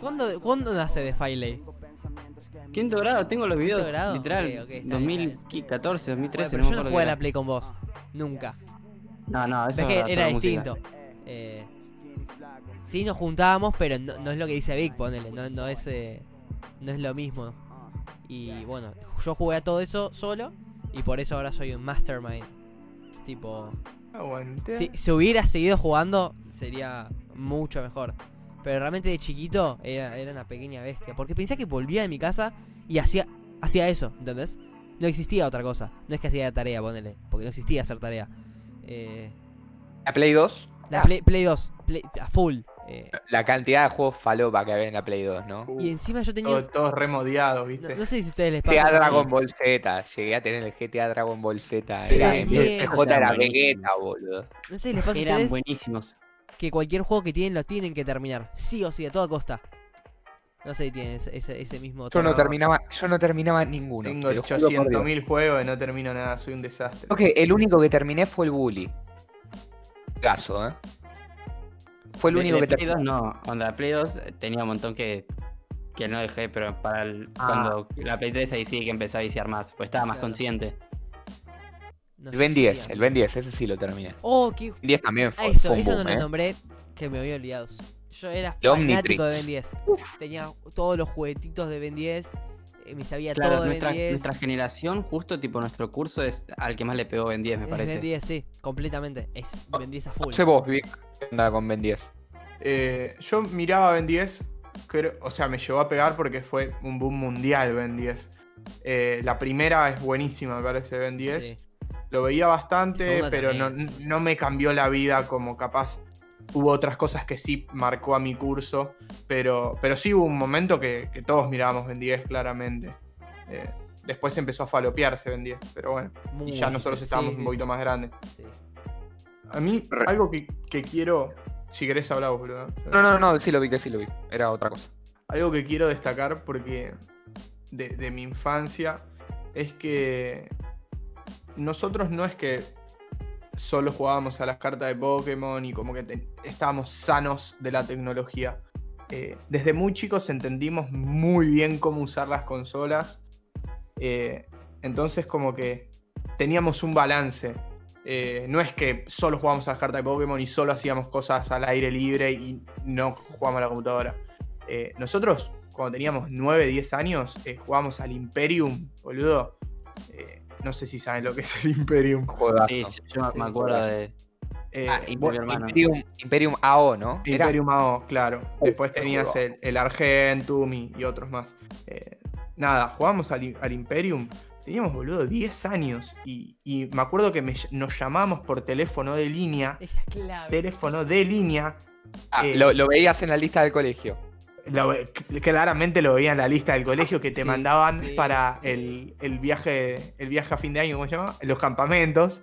¿Cuándo, ¿Cuándo nace The Filey? Quinto grado, tengo los videos, grado? literal, Ok, ok, está bien, 2014, 2013, pero no yo no jugué a la. Play con vos. Nunca. No, no, eso que era distinto. Eh, sí nos juntábamos, pero no, no es lo que dice Vic, ponele. No, no, es, eh, no es lo mismo. Y bueno, yo jugué a todo eso solo. Y por eso ahora soy un mastermind. Tipo, Aguante. si, si hubiera seguido jugando, sería mucho mejor. Pero realmente de chiquito era, era una pequeña bestia. Porque pensé que volvía de mi casa y hacía, hacía eso, ¿entendés? No existía otra cosa. No es que hacía tarea, ponele. Porque no existía hacer tarea. Eh, La Play 2, la Ah. Play, Play 2, Play- a full. eh, la cantidad de juegos falopa que había en la Play 2, ¿no? Uh, y encima yo tenía. todo- todos remodiados, No, ¿viste? no sé si a ustedes les pasa. GTA Dragon. Ball Z, llegué a tener el GTA Dragon Ball Z. Sí, era, bien. el CJ era. Vegeta, boludo. No sé si les pasa a Eran ustedes buenísimos. Que cualquier juego que tienen lo tienen que terminar. Sí o sí, a toda costa. No sé si tiene ese, ese- mismo Yo no terminaba, yo no terminaba ninguno. Tengo te lo juro por Dios. 800.000 juegos y no termino nada, soy un desastre. Creo que el único que terminé fue el Bully. Caso, ¿eh? Fue el De- único de que Play terminé. 2 no, onda, Play 2 tenía un montón que, que no dejé, pero para el- Ah. cuando la Play 3 ahí sí que empecé a viciar más, pues estaba más Claro. consciente. No El Ben si 10, era. el Ben 10, ese sí lo terminé. Oh, qué. El 10 también fue, Ah, eso, fue un eso boom, no lo ¿eh? nombré, que me había olvidado. Yo era El fanático de. Ben 10. Tenía todos los juguetitos de Ben 10. eh, me sabía Claro, todo de nuestra, Ben 10. nuestra generación, justo tipo nuestro curso es al que más le pegó Ben 10, me Es parece. Ben 10, sí, completamente. Es Ben 10 a No full. sé vos, Vic, qué onda con Ben 10. Eh, yo miraba Ben 10, creo- o sea, me llegó a pegar porque fue un boom mundial Ben 10. Eh, la primera es buenísima, me parece, Ben 10. Sí. Lo veía bastante, pero no, no me cambió la vida como capaz. Hubo otras cosas que sí marcó a mi curso, pero, pero sí hubo un momento que, que todos mirábamos Ben 10 claramente. Eh, después empezó a falopearse Ben 10, pero bueno. Muy- Y ya nosotros sí, estábamos sí, un poquito más grandes. sí. A mí, algo que, que quiero. Si querés hablar vos, boludo. No, no, no, sí lo vi, que sí lo vi. Era otra cosa. Algo que quiero destacar porque de, de mi infancia es que nosotros no es que solo jugábamos a las cartas de Pokémon y como que estábamos sanos de la tecnología. Eh, desde muy chicos entendimos muy bien cómo usar las consolas. eh, entonces como que teníamos un balance. Eh, no es que solo jugábamos a las cartas de Pokémon y solo hacíamos cosas al aire libre y no jugábamos a la computadora. Nosotros, cuando teníamos 9, 10 años, jugábamos al Imperium, boludo. No sé si saben lo que es el Imperium. Sí, yo, Sí, me acuerdo de. Eh, Ah, vos-. Imperium, Imperium AO, ¿no? Era- Imperium AO, claro. Después qué tenías el, el Argentum y, y otros más. Eh, nada, jugábamos al, al Imperium. Teníamos, boludo, 10 años. Y, y me acuerdo que me nos llamamos por teléfono de línea. Esa es clave. Teléfono de línea. Ah, eh, lo, lo veías en la lista del colegio. Lo claramente lo veía en la lista del colegio que te Sí, mandaban sí, para sí. el, el viaje el viaje a fin de año, ¿cómo se llama? Los campamentos.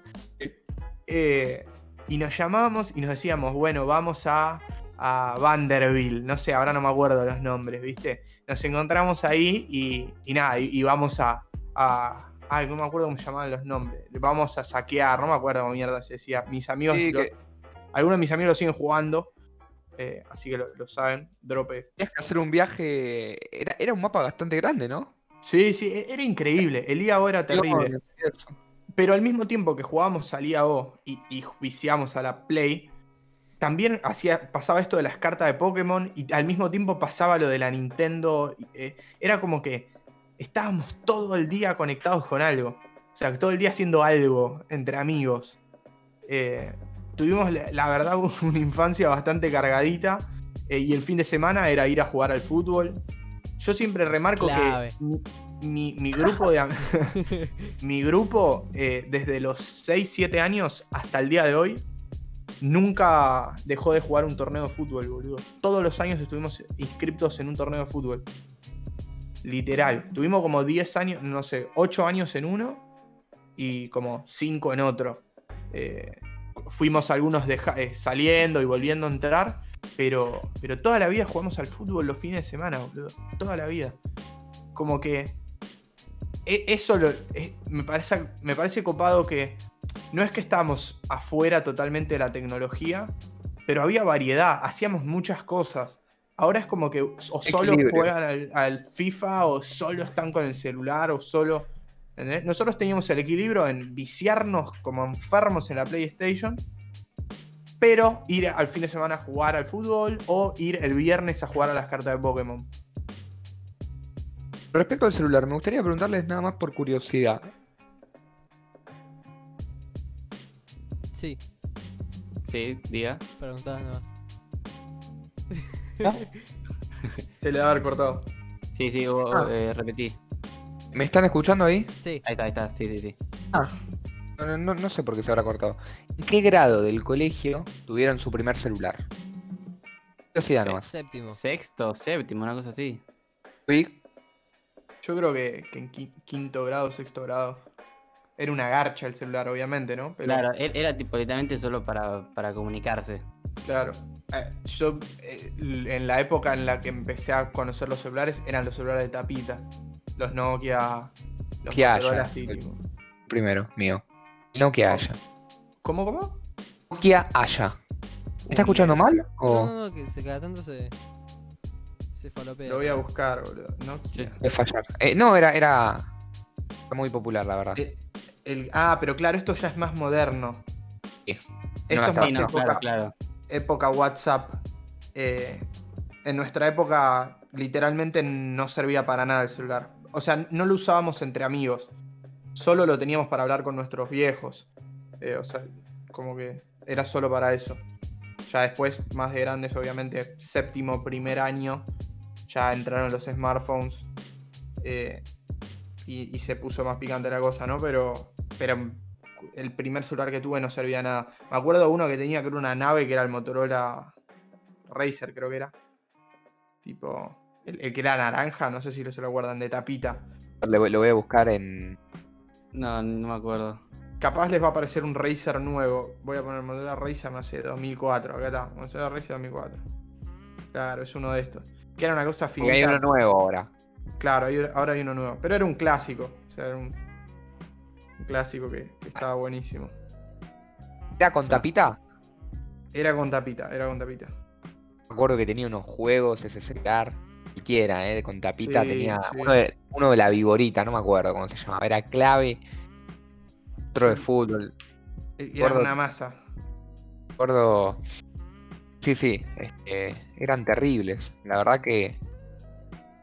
Eh, y nos llamábamos y nos decíamos, bueno, vamos a, a Vanderbilt. No sé, ahora no me acuerdo los nombres, ¿viste? Nos encontramos ahí y, y nada, y, y vamos a, a- Ay, no me acuerdo cómo se llamaban los nombres. Vamos a saquear, no me acuerdo cómo mierda se decía. Mis amigos, Sí, lo- que algunos de mis amigos lo siguen jugando. Eh, así que lo, lo saben. Drope. tenías que hacer un viaje. Era, era un mapa bastante grande, ¿no? Sí, sí, e- era increíble. El IAO era terrible. No. Pero al mismo tiempo que jugábamos al IAO y, y viciamos a la Play, también hacía, pasaba esto de las cartas de Pokémon y al mismo tiempo pasaba lo de la Nintendo. eh, era como que estábamos todo el día conectados con algo. O sea, todo el día haciendo algo entre amigos. Eh, tuvimos, la, verdad, una infancia bastante cargadita. eh, y el fin de semana era ir a jugar al fútbol. Yo siempre remarco Clave. que mi, mi- grupo de mi grupo, eh, desde los 6, 7 años hasta el día de hoy, nunca dejó de jugar un torneo de fútbol, boludo. Todos los años estuvimos inscriptos en un torneo de fútbol. Literal. Tuvimos como 10 años, no sé, 8 años en uno y como 5 en otro. Eh, fuimos algunos deja- eh, saliendo y volviendo a entrar, pero, pero toda la vida jugamos al fútbol los fines de semana, boludo. Toda la vida. Como que e- eso lo- es- me, parece, me parece copado que no es que estábamos afuera totalmente de la tecnología, pero había variedad, hacíamos muchas cosas. Ahora es como que o solo Equilibrio. juegan al, al FIFA o solo están con el celular o solo... ¿entendés? Nosotros teníamos el equilibrio en viciarnos como enfermos en la PlayStation, pero ir al fin de semana a jugar al fútbol o ir el viernes a jugar a las cartas de Pokémon. Respecto al celular, me gustaría preguntarles nada más por curiosidad. Sí, Sí, diga. preguntaba nada más. Se le va a haber cortado. Sí, sí, vos, Ah. eh, repetí. ¿Me están escuchando ahí? Sí, Ahí está, ahí está, sí, sí, sí. Ah, no, no- no sé por qué se habrá cortado. ¿En qué grado del colegio tuvieron su primer celular? Curiosidad nomás. séptimo. Sexto, séptimo, una cosa así. Vic, Yo creo que, que en qui- quinto grado, sexto grado. Era una garcha el celular, obviamente, ¿no? Pero Claro, e- era tipo literalmente solo para, para comunicarse. Claro. Eh, yo, eh, en la época en la que empecé a conocer los celulares, eran los celulares de tapita. Los Nokia. Los Haya, tipo. Primero, mío. Nokia Haya. ¿Cómo, cómo? Nokia Haya. ¿Me ¿Está escuchando mal? No, ¿O no, no, que se cada tanto se. Se falopea. Lo voy a buscar, boludo. Nokia. De fallar? Eh, no, era, era era muy popular, la verdad. Eh, el- ah, pero claro, esto ya es más moderno. Sí. Esto No, es más Sí, no, época, claro, claro. época WhatsApp. Eh, en nuestra época, literalmente no servía para nada el celular. O sea, no lo usábamos entre amigos. Solo lo teníamos para hablar con nuestros viejos. Eh, o sea, como que era solo para eso. Ya después, más de grandes, obviamente, séptimo, primer año, ya entraron los smartphones. eh, y, se puso más picante la cosa, ¿no? Pero, pero el primer celular que tuve no servía de nada. Me acuerdo uno que tenía que era una nave que era el Motorola Racer, creo que era. Tipo, el, el que era naranja, no sé si lo se lo guardan de tapita. Le lo voy a buscar en. No, no me acuerdo. Capaz les va a aparecer un Razer nuevo. Voy a poner Motorola Racer, no sé, 2004. Acá está, Motorola Racer 2004. Claro, es uno de estos. Que era una cosa Porque hay finita. uno nuevo ahora. Claro, hay- ahora hay uno nuevo. Pero era un clásico. O sea, era un, un clásico que, que estaba buenísimo. ¿Era con tapita? Era con tapita, era con tapita. Me acuerdo que tenía unos juegos ese celular. Siquiera, ¿eh? Con tapita Sí, tenía sí. uno de, uno de la Viborita, no me acuerdo cómo se llamaba. Era clave. Otro de fútbol. E- Era Gordo. una masa. Acuerdo. Sí, sí. este, eran terribles. La verdad que.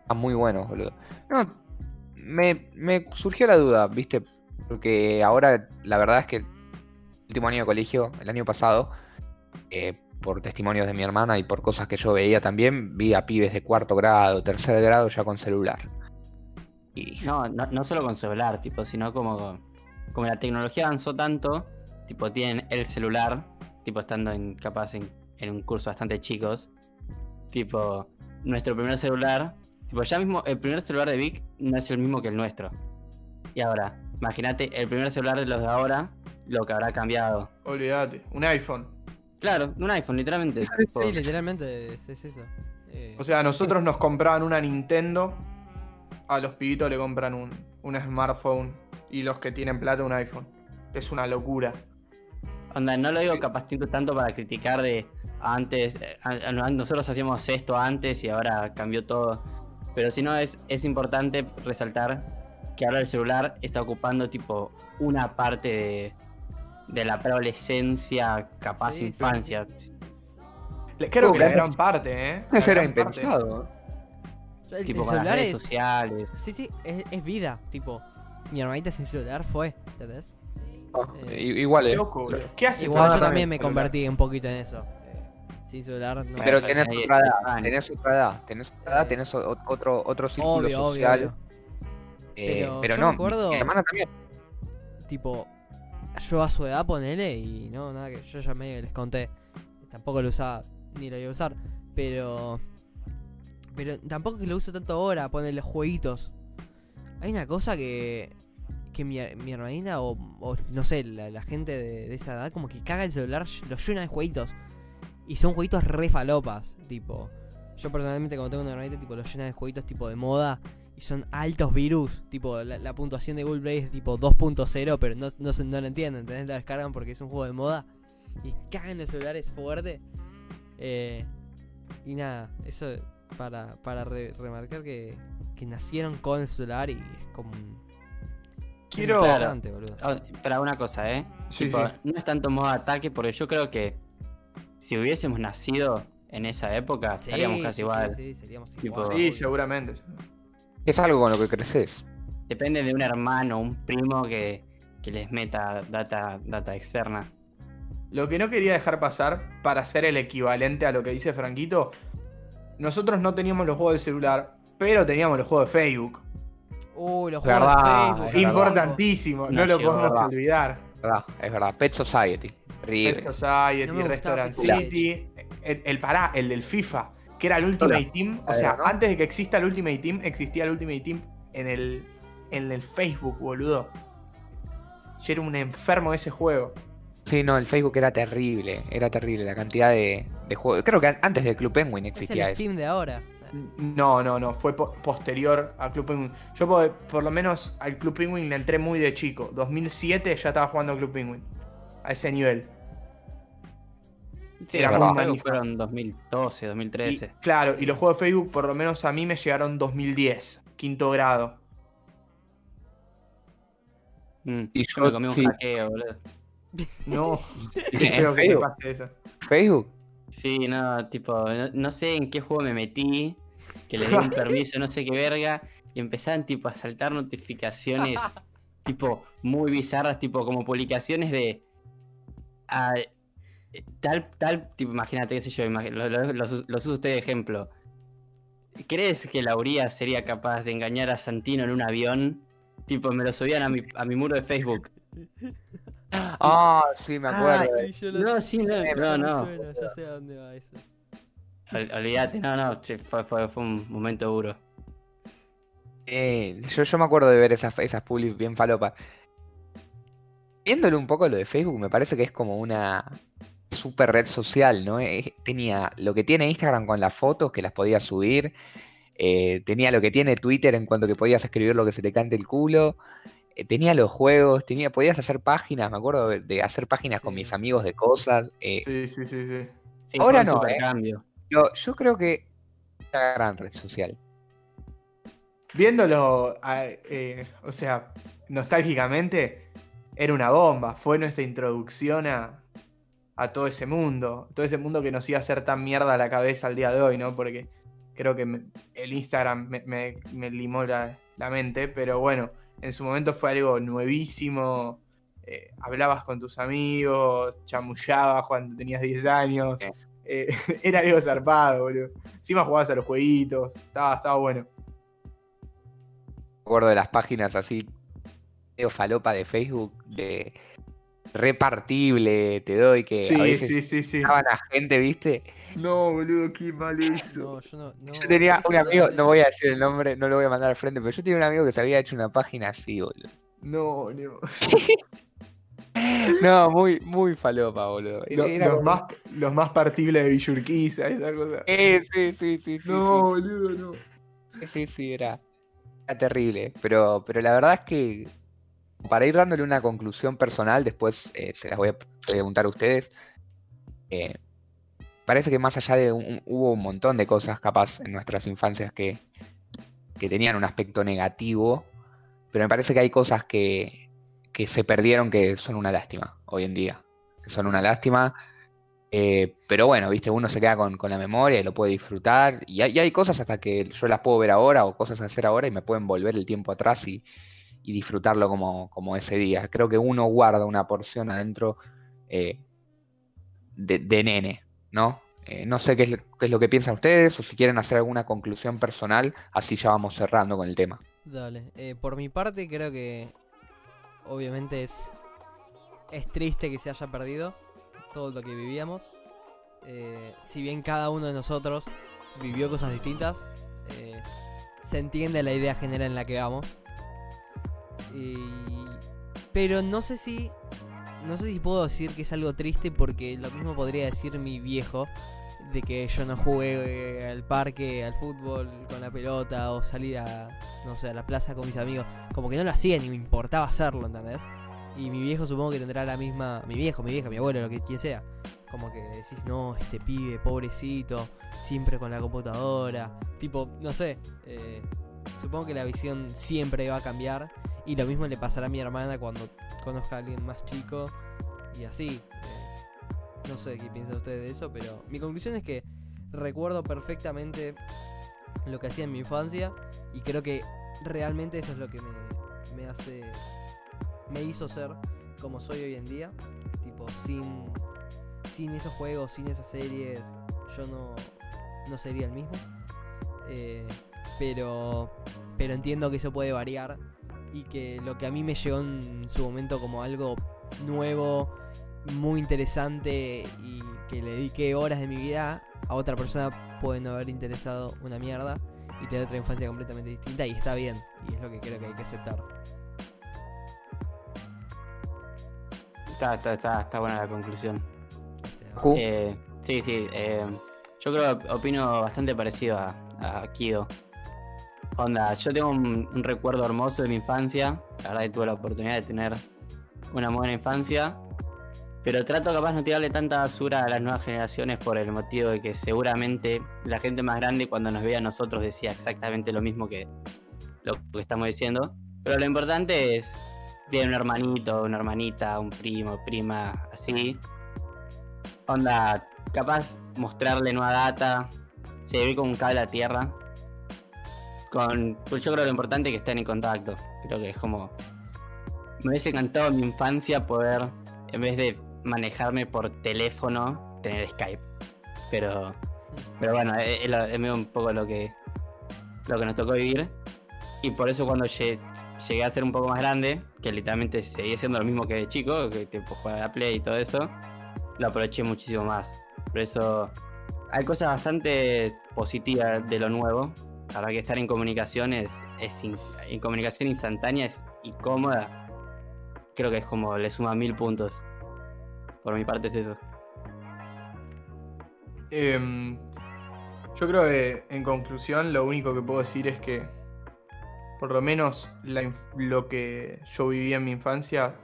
Eran muy buenos, boludo. No. Me, me surgió la duda, ¿viste? Porque ahora la verdad es que el último año de colegio, el año pasado, eh, por testimonios de mi hermana y por cosas que yo veía también, vi a pibes de cuarto grado, tercer grado ya con celular. Y No, no, no solo con celular, tipo, sino como, como la tecnología avanzó tanto, tipo, tienen el celular, tipo, estando en, capaz en, en un curso bastante chicos, tipo, nuestro primer celular, tipo, ya mismo, el primer celular de Vic no es el mismo que el nuestro. Y ahora, imagínate, el primer celular de los de ahora, lo que habrá cambiado. Olvídate. Un iPhone. Claro, un iPhone, literalmente. Sí, literalmente es, es eso. Eh, O sea, a nosotros nos compraban una Nintendo. A los pibitos le compran un, un smartphone. Y los que tienen plata un iPhone. Es una locura. Onda, no lo digo capaz tanto- tanto para criticar de antes, eh, a- a- nosotros hacíamos esto antes y ahora cambió todo. Pero si no es, es importante resaltar que ahora el celular está ocupando tipo una parte de, de la preadolescencia, capaz Sí, sí. infancia. Le- Creo Oh, que la gracias. gran parte, ¿eh? Eso era impensado. el, tipo el las redes es. sociales. Sí, sí, es, es vida. Tipo, mi hermanita sin celular fue, ¿entendés? Oh, Eh, igual, eh. Loco, boludo. ¿Qué hace Igual yo también me convertí un poquito en eso. Eh, sin celular no. Pero tenés otra edad, tenés otra edad, tenés otra edad, Eh, tenés otro, otro círculo obvio, social. obvio. eh, Pero pero yo no, me mi- acuerdo- mi hermana también. Tipo, yo a su edad ponele y no, nada que yo ya medio les conté. Tampoco lo usaba, ni lo iba a usar. Pero. Pero tampoco que lo uso tanto ahora, ponerle jueguitos. Hay una cosa que. Que mi, hermanita o, o no sé, la, gente de, de esa edad como que caga el celular, lo llena de jueguitos. Y son jueguitos re falopas, tipo. Yo personalmente cuando tengo una hermanita tipo lo llena de jueguitos tipo de moda y son altos virus, tipo la, la puntuación de Google Play es tipo 2.0, pero no, no, se- no lo entienden, ¿entendés? La descargan porque es un juego de moda y cagan los celulares fuerte. Eh, y nada, eso para, para re- remarcar que, que nacieron con el celular y es como un... Quiero- importante, boludo. Oh, Pero una cosa, ¿eh? Sí, Tipo, sí. No es tanto modo ataque, porque yo creo que si hubiésemos nacido en esa época, Sí, estaríamos casi sí, igual. Sí, sí, seríamos Tipo- igual, Sí, obvio. seguramente. Es algo con lo que creces. Depende de un hermano o un primo que, que les meta data, data externa. Lo que no quería dejar pasar, para hacer el equivalente a lo que dice Franquito, nosotros no teníamos los juegos de celular, pero teníamos los juegos de Facebook. Uy, los Verdad, juegos de es Facebook. verdad. Importantísimo, no, No lo podemos verdad. olvidar. Es verdad, es verdad. Pet Society. Pet Society, No Restaurant Pet Society. City, el, el pará, el del FIFA, que era el Ultimate Hola. Team. O sea, antes de que exista el Ultimate Team, existía el Ultimate Team en el, en el Facebook, boludo. Yo era un enfermo de ese juego. Sí, no, el Facebook era terrible, era terrible la cantidad de, de juegos. Creo que an- antes del Club Penguin Es el existía eso. Steam de ahora. No, no, no, fue po- posterior a Club Penguin. Yo por, por lo menos al Club Penguin le entré muy de chico. 2007 ya estaba jugando al Club Penguin. A ese nivel. Sí, Era los juegos fueron 2012, Y, 2013. claro, y los juegos de Facebook por lo menos a mí me llegaron 2010, quinto grado. Mm, y yo yo- me comí un sí. hackeo, boludo. No, ¿En qué feo que te Facebook? pase eso. Facebook. Sí, no, tipo, no, no sé en qué juego me metí, que le di un permiso, no sé qué verga, y empezaban tipo a saltar notificaciones tipo muy bizarras, tipo como publicaciones de ah, tal, tal, tipo, imagínate, qué sé yo, imagi- lo- lo- los, us- los uso usted de ejemplo. ¿Crees que Lauría sería capaz de engañar a Santino en un avión? Tipo, me lo subían a mi, a mi muro de Facebook. Ah, sí, me acuerdo. sí, yo lo- No, sí, no, no, no. suena, ya sé a dónde va eso. Ol- Olvídate, no, no, fue, fue, fue un momento duro. Eh, yo, yo me acuerdo de ver esas, esas publis bien falopas. Viéndole un poco lo de Facebook, me parece que es como una super red social, ¿no? Eh, tenía lo que tiene Instagram con las fotos, que las podías subir. eh, tenía lo que tiene Twitter en cuanto que podías escribir lo que se te cante el culo. eh, tenía los juegos, tenía, podías hacer páginas, me acuerdo de, hacer páginas con mis amigos de cosas. eh, Sí, sí, sí, sí. Sí, Ahora no, yo, yo creo que una gran red social. Viéndolo, o sea, nostálgicamente, era una bomba. Fue nuestra introducción a, a todo ese mundo. Todo ese mundo que nos iba a hacer tan mierda a la cabeza al día de hoy, ¿no? Porque creo que me- el Instagram me, me- me limó la, la mente. Pero bueno, en su momento fue algo nuevísimo. eh, hablabas con tus amigos, chamullabas cuando tenías 10 años. Eh, era algo zarpado, boludo. Encima jugabas a los jueguitos. Estaba, estaba bueno. Me acuerdo de las páginas así, falopa de Facebook, de repartible, te doy, que a Sí, veces sí, sí, sí. estaban a gente, ¿viste? No, boludo, qué mal eso. No, yo no. no Yo tenía un amigo, no voy a decir el nombre, no lo voy a mandar al frente, pero yo tenía un amigo que se había hecho una página así, boludo. No, no. No, muy, muy falopa, boludo. Lo- los, como- más, los más partibles de Villurquiza, esa cosa. Eh, sí, sí, sí, sí, no, boludo, no. sí, sí, sí, era, era terrible. Pero, pero la verdad es que para ir dándole una conclusión personal, después eh, se las voy a preguntar a ustedes. eh, parece que más allá de un, hubo un montón de cosas capaz en nuestras infancias que, que tenían un aspecto negativo, pero me parece que hay cosas que, que se perdieron que son una lástima hoy en día, que son una lástima. eh, pero bueno, viste, uno se queda con, con la memoria y lo puede disfrutar. Y hay, y hay cosas hasta que yo las puedo ver ahora o cosas a hacer ahora y me pueden volver el tiempo atrás y, y disfrutarlo como, como ese día. Creo que uno guarda una porción adentro eh, de, nene, ¿no? Eh, no sé qué es, lo- que piensan ustedes o si quieren hacer alguna conclusión personal, así ya vamos cerrando con el tema. Dale. eh, por mi parte, creo que. Obviamente es. Es triste que se haya perdido todo lo que vivíamos. Si bien cada uno de nosotros vivió cosas distintas, se entiende la idea general en la que vamos. Y- pero no sé si. No sé si puedo decir que es algo triste porque lo mismo podría decir mi viejo. De que yo no jugué eh, al parque, al fútbol con la pelota o salir a, no sé, a la plaza con mis amigos. Como que no lo hacía ni me importaba hacerlo, ¿entendés? Y mi viejo supongo que tendrá la misma. Mi viejo, mi vieja, mi abuelo, lo que quien sea. Como que decís, no, este pibe, pobrecito, siempre con la computadora. Tipo, no sé. eh, supongo que la visión siempre va a cambiar. Y lo mismo le pasará a mi hermana cuando conozca a alguien más chico. Y así. eh, no sé qué piensan ustedes de eso, pero mi conclusión es que recuerdo perfectamente lo que hacía en mi infancia. Y creo que realmente eso es lo que me, hace. Me hizo ser como soy hoy en día. Tipo, sin. Sin esos juegos, sin esas series, yo no, no sería el mismo. Eh, pero. Pero entiendo que eso puede variar. Y que lo que a mí me llegó en su momento como algo nuevo, muy interesante y que le dediqué horas de mi vida, a otra persona puede no haber interesado una mierda y tener otra infancia completamente distinta y está bien. Y es lo que creo que hay que aceptar. está, está, está, está buena la conclusión. Facu. Eh, sí, sí. eh, yo creo que opino bastante parecido a, a Kido. Onda, yo tengo un, recuerdo hermoso de mi infancia. La verdad que tuve la oportunidad de tener una buena infancia. Pero trato capaz no tirarle tanta basura a las nuevas generaciones por el motivo de que seguramente la gente más grande cuando nos veía a nosotros decía exactamente lo mismo que lo que estamos diciendo. Pero lo importante es si tiene un hermanito, una hermanita, un primo, prima, así. Onda, capaz mostrarle nueva data, seguir con un cable a tierra. Con, pues yo creo lo importante es que estén en contacto. Creo que es como. Me hubiese encantado en mi infancia poder, en vez de manejarme por teléfono, tener Skype. Pero. Pero bueno, es, es un poco lo que. Lo que nos tocó vivir. Y por eso cuando lle- llegué a ser un poco más grande, que literalmente seguía siendo lo mismo que de chico, que tipo jugar a la Play y todo eso, lo aproveché muchísimo más. Por eso hay cosas bastante positivas de lo nuevo. La verdad que estar en comunicación es, es in- en comunicación instantánea es- y cómoda. Creo que es como le suma mil puntos. Por mi parte es eso. Em, yo creo que en conclusión lo único que puedo decir es que por lo menos lo que yo viví en mi infancia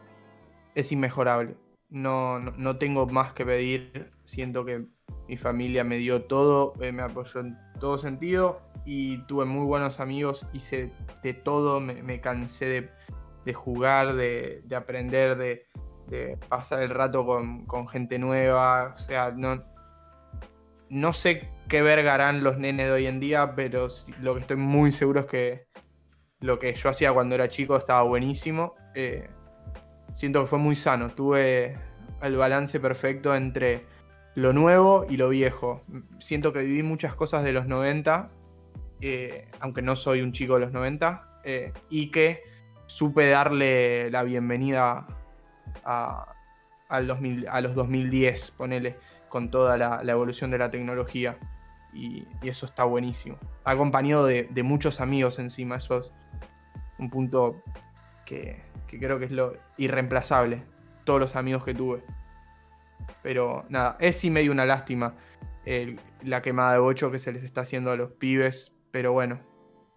es inmejorable. No, no, no tengo más que pedir. Siento que mi familia me dio todo, eh, me apoyó en todo sentido y tuve muy buenos amigos. Hice de todo, me, cansé de, de jugar, de, de aprender, de, de pasar el rato con, con gente nueva. O sea, no, no sé qué verga harán los nenes de hoy en día, pero lo que estoy muy seguro es que lo que yo hacía cuando era chico estaba buenísimo. Eh, siento que fue muy sano. Tuve el balance perfecto entre lo nuevo y lo viejo. Siento que viví muchas cosas de los 90, eh, aunque no soy un chico de los 90, eh, y que supe darle la bienvenida a, al 2000 a los 2010, ponele con toda la, evolución de la tecnología. Y, eso está buenísimo. Acompañado de, muchos amigos encima. Eso es un punto que, creo que es lo irreemplazable. Todos los amigos que tuve. Pero nada, es sí medio una lástima la quemada de bocho que se les está haciendo a los pibes. Pero bueno,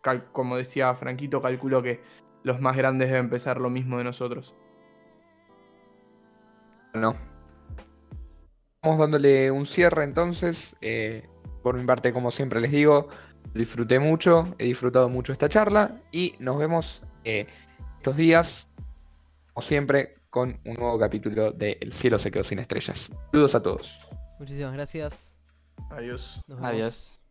cal- como decía Franquito, calculo que los más grandes deben pensar lo mismo de nosotros. No. Vamos dándole un cierre entonces. Eh, por mi parte, como siempre les digo, disfruté mucho, he disfrutado mucho esta charla y nos vemos eh, estos días, como siempre, con un nuevo capítulo de El cielo se quedó sin estrellas. Saludos a todos. Muchísimas gracias. Adiós. Nos vemos. Adiós.